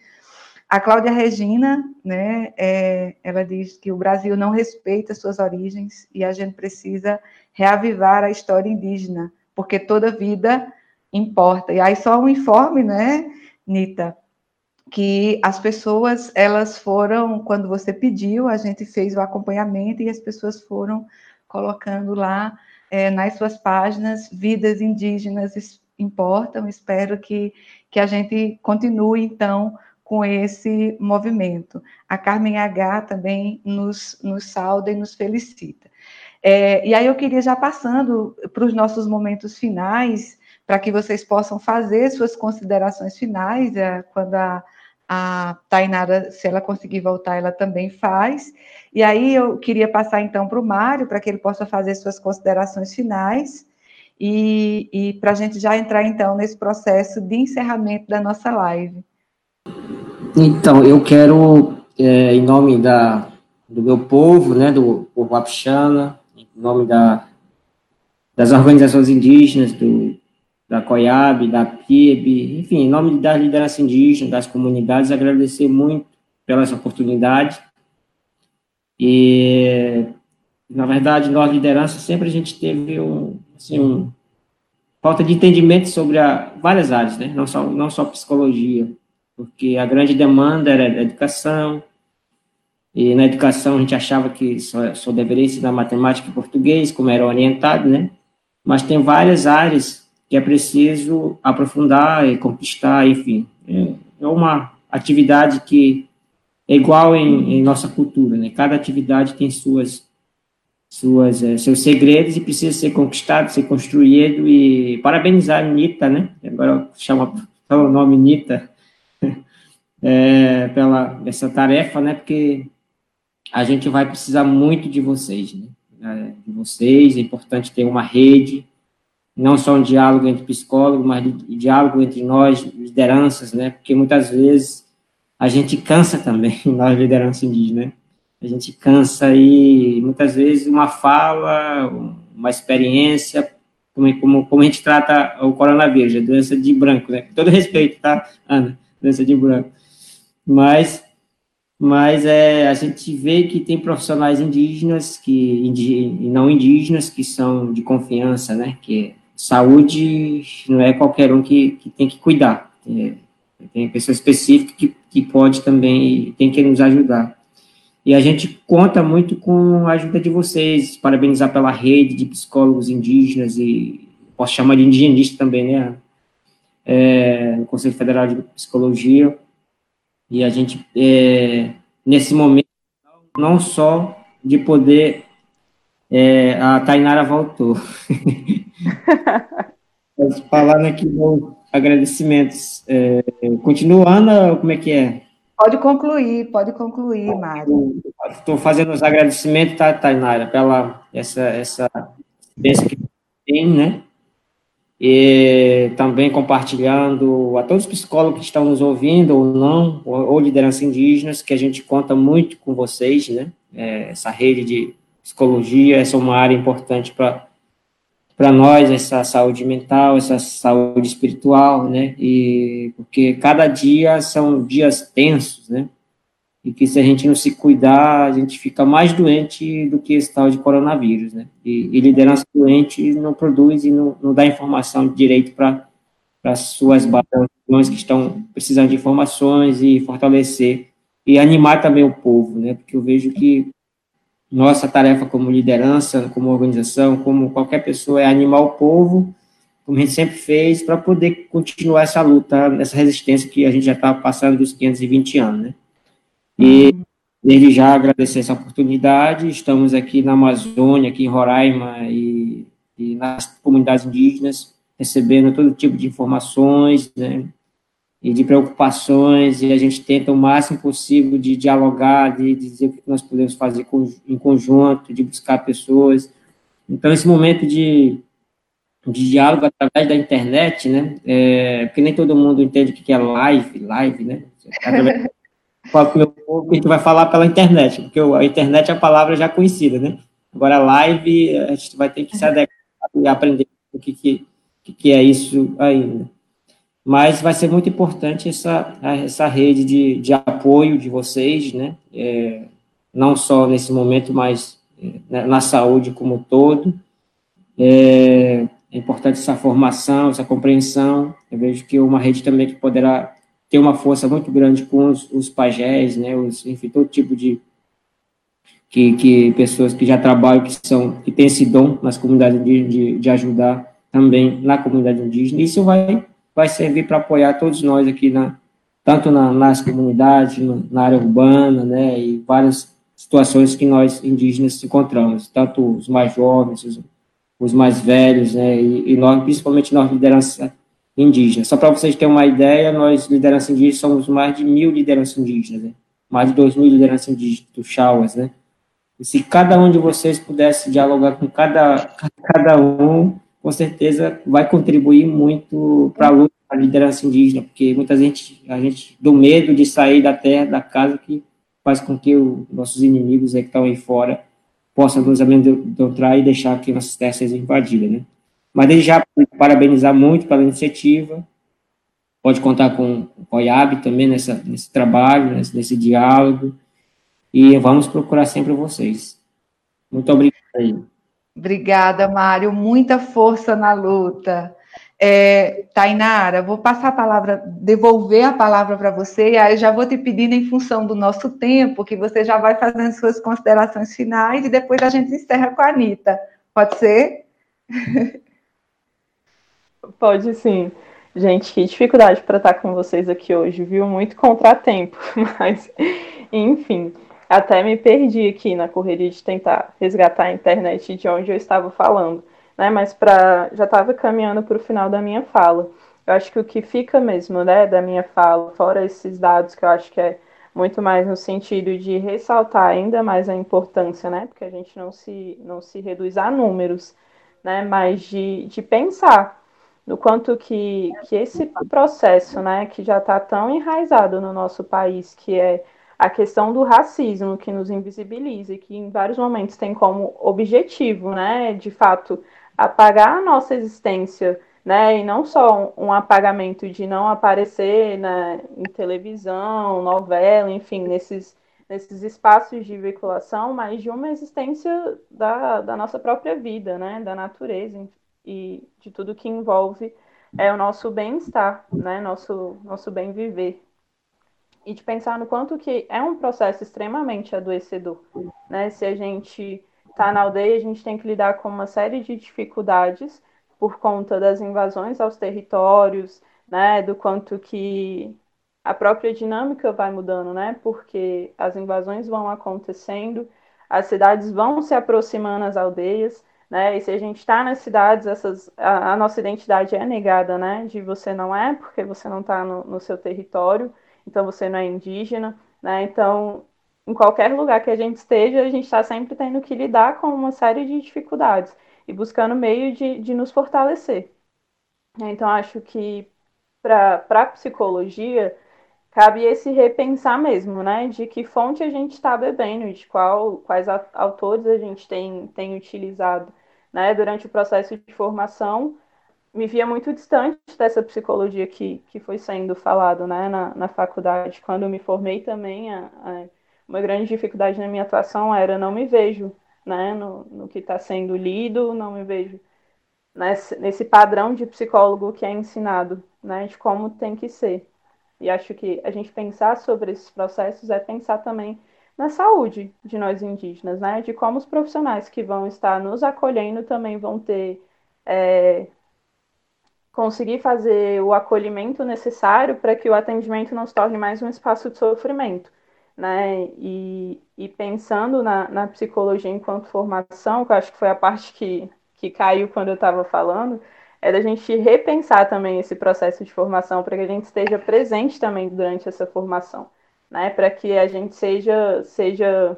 A Cláudia Regina, né, é, ela diz que o Brasil não respeita suas origens e a gente precisa reavivar a história indígena, porque toda vida importa. E aí só um informe, né, Nita, que as pessoas, elas foram, quando você pediu, a gente fez o acompanhamento e as pessoas foram colocando lá é, nas suas páginas, vidas indígenas importam, espero que, que a gente continue, então, com esse movimento. A Carmen H também nos, nos sauda e nos felicita. É, e aí eu queria já passando para os nossos momentos finais, para que vocês possam fazer suas considerações finais, é, quando a, a Tainara, se ela conseguir voltar, ela também faz. E aí eu queria passar então para o Mário, para que ele possa fazer suas considerações finais, e, e para a gente já entrar então nesse processo de encerramento da nossa live. Então, eu quero, é, em nome da, do meu povo, né, do povo Apixana, em nome da, das organizações indígenas, do, da COIAB, da PIB, enfim, em nome da liderança indígena, das comunidades, agradecer muito pela essa oportunidade. E, na verdade, nós, liderança, sempre a gente teve um, assim, um, falta de entendimento sobre a, várias áreas, né? não, só, não só psicologia, porque a grande demanda era a educação, e na educação a gente achava que só, só deveria ensinar matemática e português, como era orientado, né? Mas tem várias áreas que é preciso aprofundar e conquistar, enfim. É, é uma atividade que é igual em, em, nossa cultura, né? Cada atividade tem suas, suas, é, seus segredos e precisa ser conquistado, ser construído e parabenizar a Nita, né? Agora chama o nome Nita é, pela essa tarefa, né? Porque a gente vai precisar muito de vocês, né? É, de vocês, é importante ter uma rede, não só um diálogo entre psicólogos, mas um diálogo entre nós, lideranças, né? Porque muitas vezes a gente cansa também, nós, liderança indígena, né? A gente cansa e muitas vezes uma fala, uma experiência, como, como, como a gente trata o coronavírus, a doença de branco, né? Com todo respeito, tá, Ana? Doença de branco. Mas mas é, a gente vê que tem profissionais indígenas que e não indígenas que são de confiança, né? Que saúde não é qualquer um que, que tem que cuidar. Tem, tem pessoa específica que, que pode também, tem que nos ajudar. E a gente conta muito com a ajuda de vocês, parabenizar pela rede de psicólogos indígenas e posso chamar de indigenista também, né? É, no Conselho Federal de Psicologia. E a gente, é, nesse momento, não só de poder. É, a Tainara voltou. Falando aqui no agradecimentos. É, continua, Ana, como é que é? Pode concluir, pode concluir, Mário. Estou fazendo os agradecimentos, tá, Tainara, pela essa, essa experiência que tem, né? E também compartilhando a todos os psicólogos que estão nos ouvindo ou não, ou, ou lideranças indígenas, que a gente conta muito com vocês, né? É, essa rede de psicologia, essa é uma área importante para para nós essa saúde mental, essa saúde espiritual, né? E porque cada dia são dias tensos, né? e que se a gente não se cuidar, a gente fica mais doente do que esse tal de coronavírus, né? E, e liderança doente não produz e não, não dá informação direito para as suas bases que estão precisando de informações e fortalecer e animar também o povo, né? Porque eu vejo que nossa tarefa como liderança, como organização, como qualquer pessoa, é animar o povo, como a gente sempre fez, para poder continuar essa luta, essa resistência que a gente já está passando dos 520 anos, né? E desde já agradecer essa oportunidade. Estamos aqui na Amazônia, aqui em Roraima e, e nas comunidades indígenas, recebendo todo tipo de informações, né, e de preocupações, e a gente tenta o máximo possível de dialogar, de, dizer o que nós podemos fazer em conjunto, de buscar pessoas. Então, esse momento de, de diálogo através da internet, né, é, porque nem todo mundo entende o que é live, live, né, através falo com meu povo a gente vai falar pela internet, porque a internet é a palavra já conhecida, né? Agora, live, a gente vai ter que se adequar e aprender o que, que, que é isso ainda. Mas vai ser muito importante essa, essa rede de, de apoio de vocês, né? É, não só nesse momento, mas é, na saúde como um todo. É, é importante essa formação, essa compreensão. Eu vejo que uma rede também que poderá tem uma força muito grande com os, os pajés, né, os, enfim, todo tipo de que, que pessoas que já trabalham, que são que têm esse dom nas comunidades indígenas de, de ajudar também na comunidade indígena. Isso vai vai servir para apoiar todos nós aqui na tanto na, nas comunidades, na área urbana, né, e várias situações que nós indígenas encontramos, tanto os mais jovens, os, os mais velhos, né, e, e nós, principalmente nós liderança indígenas. Só para vocês terem uma ideia, nós, liderança indígena, somos mais de mil lideranças indígenas, né? mais de dois mil lideranças indígenas do Chauas, né? E se cada um de vocês pudesse dialogar com cada, cada um, com certeza vai contribuir muito para a luta da liderança indígena, porque muita gente, a gente, do medo de sair da terra, da casa, que faz com que os nossos inimigos aí que estão aí fora possam nos amedrontar e deixar que nossas terras sejam invadidas, né? Mas desde já parabenizar muito pela iniciativa. Pode contar com o OIAB também nessa, nesse trabalho, nesse, nesse diálogo. E vamos procurar sempre vocês. Muito obrigado. Obrigada, Mário. Muita força na luta. É, Tainara, vou passar a palavra, devolver a palavra para você, e aí já vou te pedindo, em função do nosso tempo, que você já vai fazendo suas considerações finais e depois a gente encerra com a Anitta. Pode ser? Pode sim. Gente, que dificuldade para estar com vocês aqui hoje, viu? Muito contratempo, mas enfim, até me perdi aqui na correria de tentar resgatar a internet de onde eu estava falando, né? Mas para já estava caminhando para o final da minha fala. Eu acho que o que fica mesmo, né, da minha fala, fora esses dados que eu acho que é muito mais no sentido de ressaltar ainda mais a importância, né? Porque a gente não se não se reduz a números, né? Mas de, de pensar do quanto que, que esse processo, né, que já está tão enraizado no nosso país, que é a questão do racismo que nos invisibiliza e que em vários momentos tem como objetivo, né, de fato, apagar a nossa existência, né, e não só um, apagamento de não aparecer né, em televisão, novela, enfim, nesses, nesses espaços de veiculação, mas de uma existência da, da nossa própria vida, né, da natureza, e de tudo que envolve é o nosso bem-estar, né? Nosso nosso bem viver. E de pensar no quanto que é um processo extremamente adoecedor, né? Se a gente está na aldeia, a gente tem que lidar com uma série de dificuldades por conta das invasões aos territórios, né? Do quanto que a própria dinâmica vai mudando, né? Porque as invasões vão acontecendo, as cidades vão se aproximando às aldeias, né? E se a gente está nas cidades, essas, a, a, nossa identidade é negada, né? De você não é, porque você não está no, no, seu território, então você não é indígena, né? Então, em qualquer lugar que a gente esteja, a gente está sempre tendo que lidar com uma série de dificuldades e buscando meio de, de nos fortalecer. Então, acho que para a psicologia, cabe esse repensar mesmo, né? De que fonte a gente está bebendo, de qual, quais autores a gente tem, tem utilizado, né? Durante o processo de formação, me via muito distante dessa psicologia que, que foi sendo falado, né? Na, na faculdade, quando me formei também, a, a, uma grande dificuldade na minha atuação era não me vejo né, no, no que está sendo lido, não me vejo nesse, nesse padrão de psicólogo que é ensinado, né, de como tem que ser. E acho que a gente pensar sobre esses processos é pensar também na saúde de nós indígenas, né, de como os profissionais que vão estar nos acolhendo também vão ter é, conseguir fazer o acolhimento necessário para que o atendimento não se torne mais um espaço de sofrimento. Né? E, e pensando na, na, psicologia enquanto formação, que eu acho que foi a parte que, que caiu quando eu estava falando, é da gente repensar também esse processo de formação para que a gente esteja presente também durante essa formação, né? Para que a gente seja, seja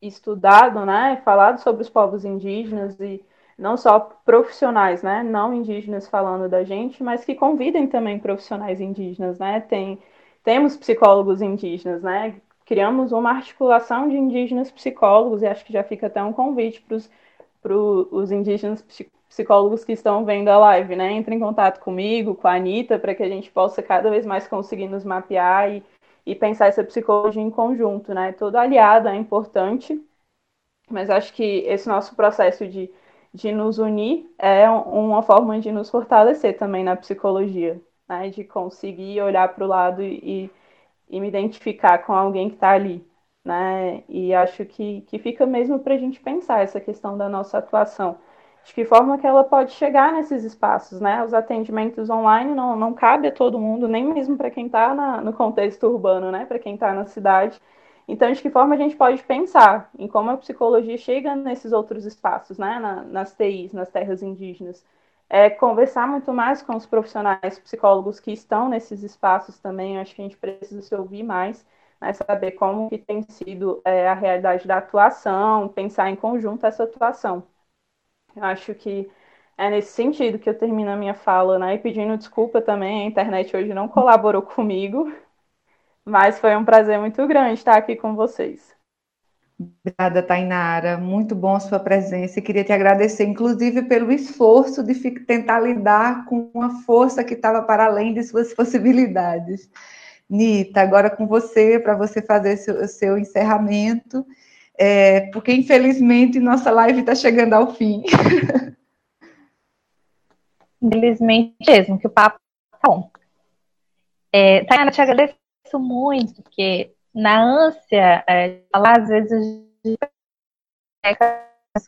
estudado, né? Falado sobre os povos indígenas e não só profissionais, né, não indígenas falando da gente, mas que convidem também profissionais indígenas, né? Tem temos psicólogos indígenas, né? Criamos uma articulação de indígenas psicólogos e acho que já fica até um convite para os indígenas psicólogos que estão vendo a live, né? Entre em contato comigo, com a Anitta, para que a gente possa cada vez mais conseguir nos mapear e, e pensar essa psicologia em conjunto, né? Todo aliado é importante, mas acho que esse nosso processo de de nos unir é uma forma de nos fortalecer também na psicologia, né? de conseguir olhar para o lado e, e, me identificar com alguém que está ali. Né? E acho que, que fica mesmo para a gente pensar essa questão da nossa atuação. De que forma que ela pode chegar nesses espaços, né? Os atendimentos online não, não cabe a todo mundo, nem mesmo para quem está no contexto urbano, né? Para quem está na cidade. Então, de que forma a gente pode pensar em como a psicologia chega nesses outros espaços, né? Na, nas TIs, nas terras indígenas? É conversar muito mais com os profissionais psicólogos que estão nesses espaços também. Acho que a gente precisa se ouvir mais, né? saber como que tem sido é, a realidade da atuação, pensar em conjunto essa atuação. Acho que é nesse sentido que eu termino a minha fala, né? E pedindo desculpa também, a internet hoje não colaborou comigo, mas foi um prazer muito grande estar aqui com vocês. Obrigada, Tainara. Muito bom a sua presença. E queria te agradecer, inclusive, pelo esforço de tentar lidar com uma força que estava para além de suas possibilidades. Nita, agora com você, para você fazer seu, seu encerramento, é, porque infelizmente nossa live está chegando ao fim. Infelizmente mesmo, que o papo tá bom. É, Tainara, te agradeço agradeço muito, porque na ânsia é, falar, às vezes,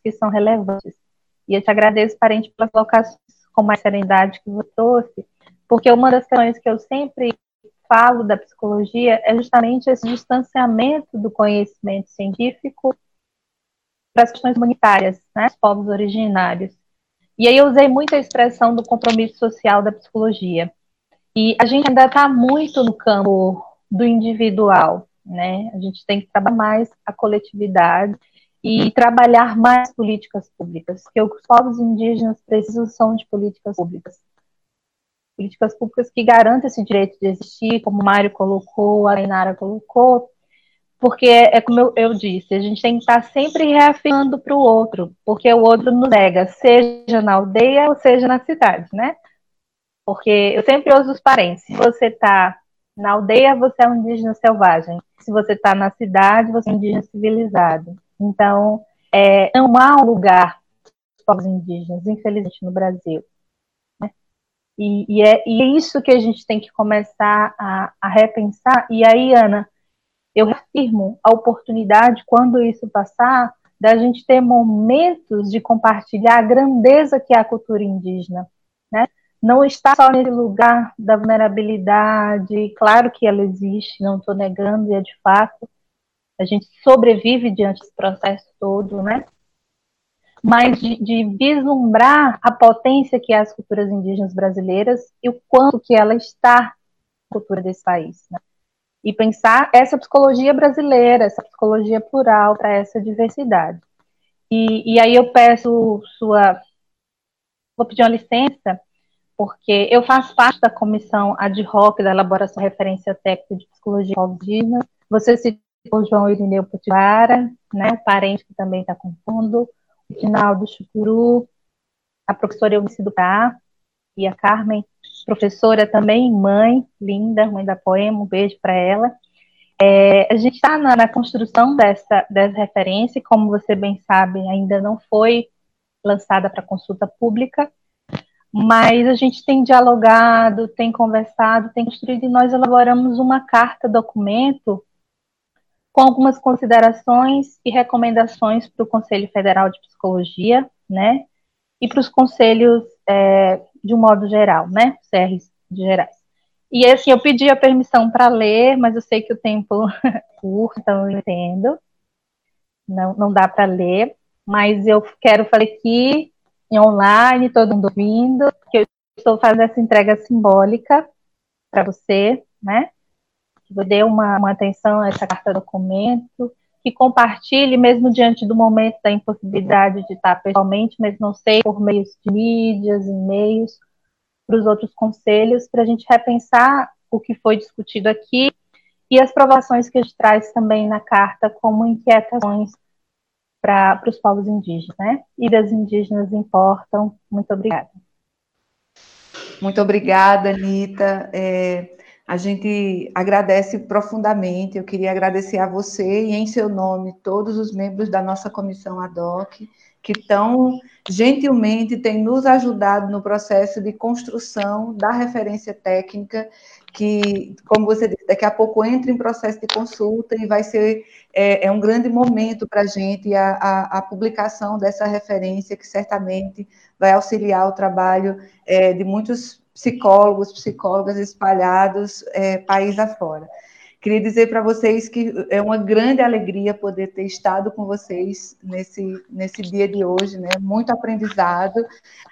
que são relevantes. E eu te agradeço, parente, pelas colocações com mais serenidade que você trouxe, porque uma das questões que eu sempre falo da psicologia é justamente esse distanciamento do conhecimento científico para as questões humanitárias, né, os povos originários. E aí eu usei muito a expressão do compromisso social da psicologia. E a gente ainda está muito no campo do individual, né? A gente tem que trabalhar mais a coletividade e trabalhar mais políticas públicas, porque os povos indígenas precisam são de políticas públicas. Políticas públicas que garantem esse direito de existir, como o Mário colocou, a Inara colocou, porque é, é como eu, eu, disse, a gente tem que estar sempre reafirmando para o outro, porque o outro nos nega, seja na aldeia ou seja na cidade, né? Porque eu sempre uso os parentes. Se você está na aldeia, você é um indígena selvagem. Se você está na cidade, você é um indígena civilizado. Então, é, não há um lugar para os povos indígenas, infelizmente, no Brasil. Né? E, e, é, e, é, isso que a gente tem que começar a, a repensar. E aí, Ana, eu reafirmo a oportunidade, quando isso passar, da gente ter momentos de compartilhar a grandeza que é a cultura indígena. Né? Não está só nesse lugar da vulnerabilidade, claro que ela existe, não estou negando, e é de fato, a gente sobrevive diante desse processo todo, né? Mas de, de vislumbrar a potência que é as culturas indígenas brasileiras e o quanto que ela está na cultura desse país, né? E pensar essa psicologia brasileira, essa psicologia plural para essa diversidade. E, e aí eu peço sua, vou pedir uma licença porque eu faço parte da comissão ad hoc da elaboração de referência técnica de psicologia indígena. Você citou João Irineu Potiguara, né, o parente que também está compondo, o Finaldo Chucuru, a professora Eunice do e a Carmen, professora também, mãe, linda, mãe da Poema, um beijo para ela. É, a gente está na, na, construção dessa, dessa referência, como você bem sabe, ainda não foi lançada para consulta pública, mas a gente tem dialogado, tem conversado, tem construído e nós elaboramos uma carta documento com algumas considerações e recomendações para o Conselho Federal de Psicologia, né, e para os conselhos é, de um modo geral, né, CRs de gerais. E assim, eu pedi a permissão para ler, mas eu sei que o tempo é curto, então eu entendo. Não, não dá para ler, mas eu quero falar aqui online, todo mundo ouvindo, que eu estou fazendo essa entrega simbólica para você, né? Que dê uma, uma atenção a essa carta documento, que compartilhe, mesmo diante do momento da impossibilidade de estar pessoalmente, mas não sei, por meios de mídias, e-mails, para os outros conselhos, para a gente repensar o que foi discutido aqui e as provações que a gente traz também na carta como inquietações para os povos indígenas, né? E das indígenas importam. Muito obrigada. Muito obrigada, Anitta. É, a gente agradece profundamente. Eu queria agradecer a você e, em seu nome, todos os membros da nossa comissão ad hoc que tão gentilmente têm nos ajudado no processo de construção da referência técnica, que, como você disse, daqui a pouco entra em processo de consulta e vai ser é, é um grande momento para a gente a, a, publicação dessa referência, que certamente vai auxiliar o trabalho é, de muitos psicólogos, psicólogas espalhados é, país afora. Queria dizer para vocês que é uma grande alegria poder ter estado com vocês nesse, nesse dia de hoje, né? Muito aprendizado.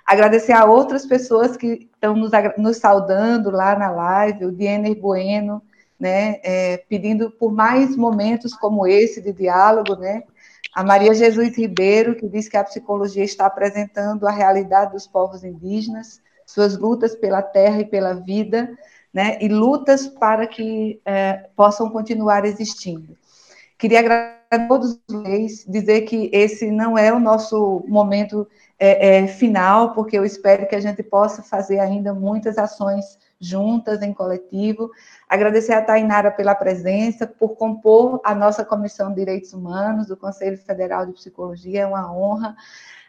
Agradecer a outras pessoas que estão nos, nos saudando lá na live, o Diener Bueno, né? É, pedindo por mais momentos como esse de diálogo, né? A Maria Jesus Ribeiro, que diz que a psicologia está apresentando a realidade dos povos indígenas, suas lutas pela terra e pela vida né, e lutas para que é, possam continuar existindo. Queria agradecer a todos vocês, dizer que esse não é o nosso momento é, é, final, porque eu espero que a gente possa fazer ainda muitas ações juntas, em coletivo. Agradecer a Tainara pela presença, por compor a nossa Comissão de Direitos Humanos do Conselho Federal de Psicologia, é uma honra.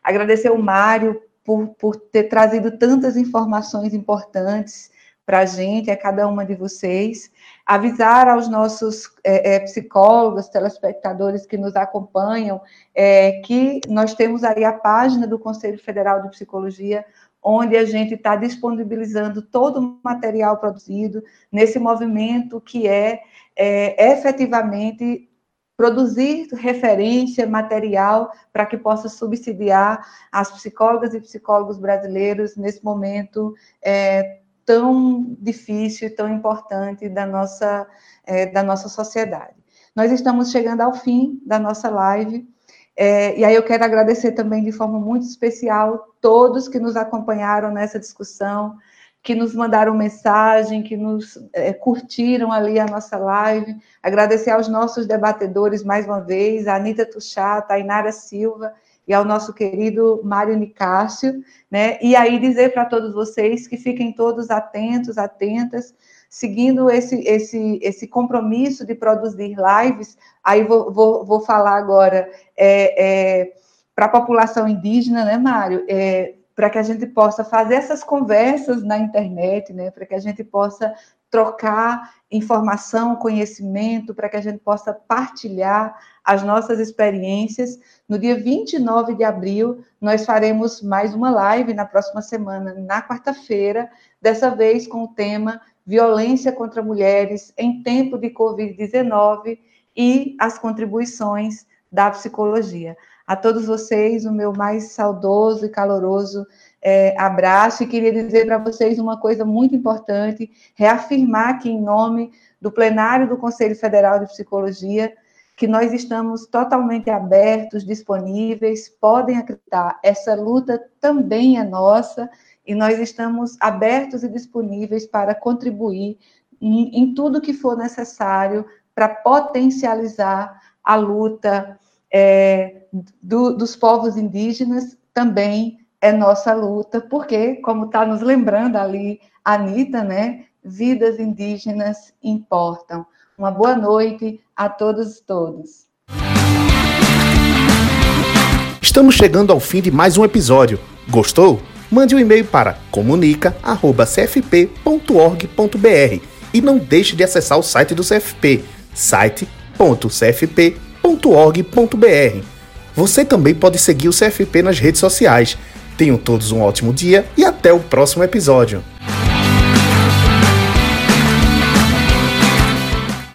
Agradecer o Mário por, por ter trazido tantas informações importantes para a gente, a cada uma de vocês, avisar aos nossos é, psicólogos, telespectadores que nos acompanham, é, que nós temos aí a página do Conselho Federal de Psicologia, onde a gente está disponibilizando todo o material produzido nesse movimento que é, é efetivamente produzir referência, material, para que possa subsidiar as psicólogas e psicólogos brasileiros nesse momento é, tão difícil e tão importante da nossa, é, da nossa sociedade. Nós estamos chegando ao fim da nossa live, é, e aí eu quero agradecer também de forma muito especial todos que nos acompanharam nessa discussão, que nos mandaram mensagem, que nos é, curtiram ali a nossa live. Agradecer aos nossos debatedores mais uma vez, a Anitta Tuchá, a Tainara Silva e ao nosso querido Mário Nicásio, né? E aí dizer para todos vocês que fiquem todos atentos, atentas, seguindo esse, esse, esse compromisso de produzir lives. Aí vou, vou, vou falar agora é, é, para a população indígena, né, Mário? É, para que a gente possa fazer essas conversas na internet, né? Para que a gente possa trocar informação, conhecimento, para que a gente possa partilhar as nossas experiências. No dia 29 de abril, nós faremos mais uma live na próxima semana, na quarta-feira, dessa vez com o tema Violência contra Mulheres em Tempo de Covid-19 e as contribuições da psicologia. A todos vocês, o meu mais saudoso e caloroso é, abraço e queria dizer para vocês uma coisa muito importante, reafirmar que em nome do plenário do Conselho Federal de Psicologia, que nós estamos totalmente abertos, disponíveis, podem acreditar, essa luta também é nossa e nós estamos abertos e disponíveis para contribuir em, em tudo que for necessário para potencializar a luta é, do, dos povos indígenas também é nossa luta, porque, como está nos lembrando ali a Anitta, né, vidas indígenas importam. Uma boa noite a todos e todas. Estamos chegando ao fim de mais um episódio. Gostou? Mande um e-mail para comunica@cfp.org.br e não deixe de acessar o site do CFP, site.cfp.org.br. Você também pode seguir o CFP nas redes sociais. Tenham todos um ótimo dia e até o próximo episódio.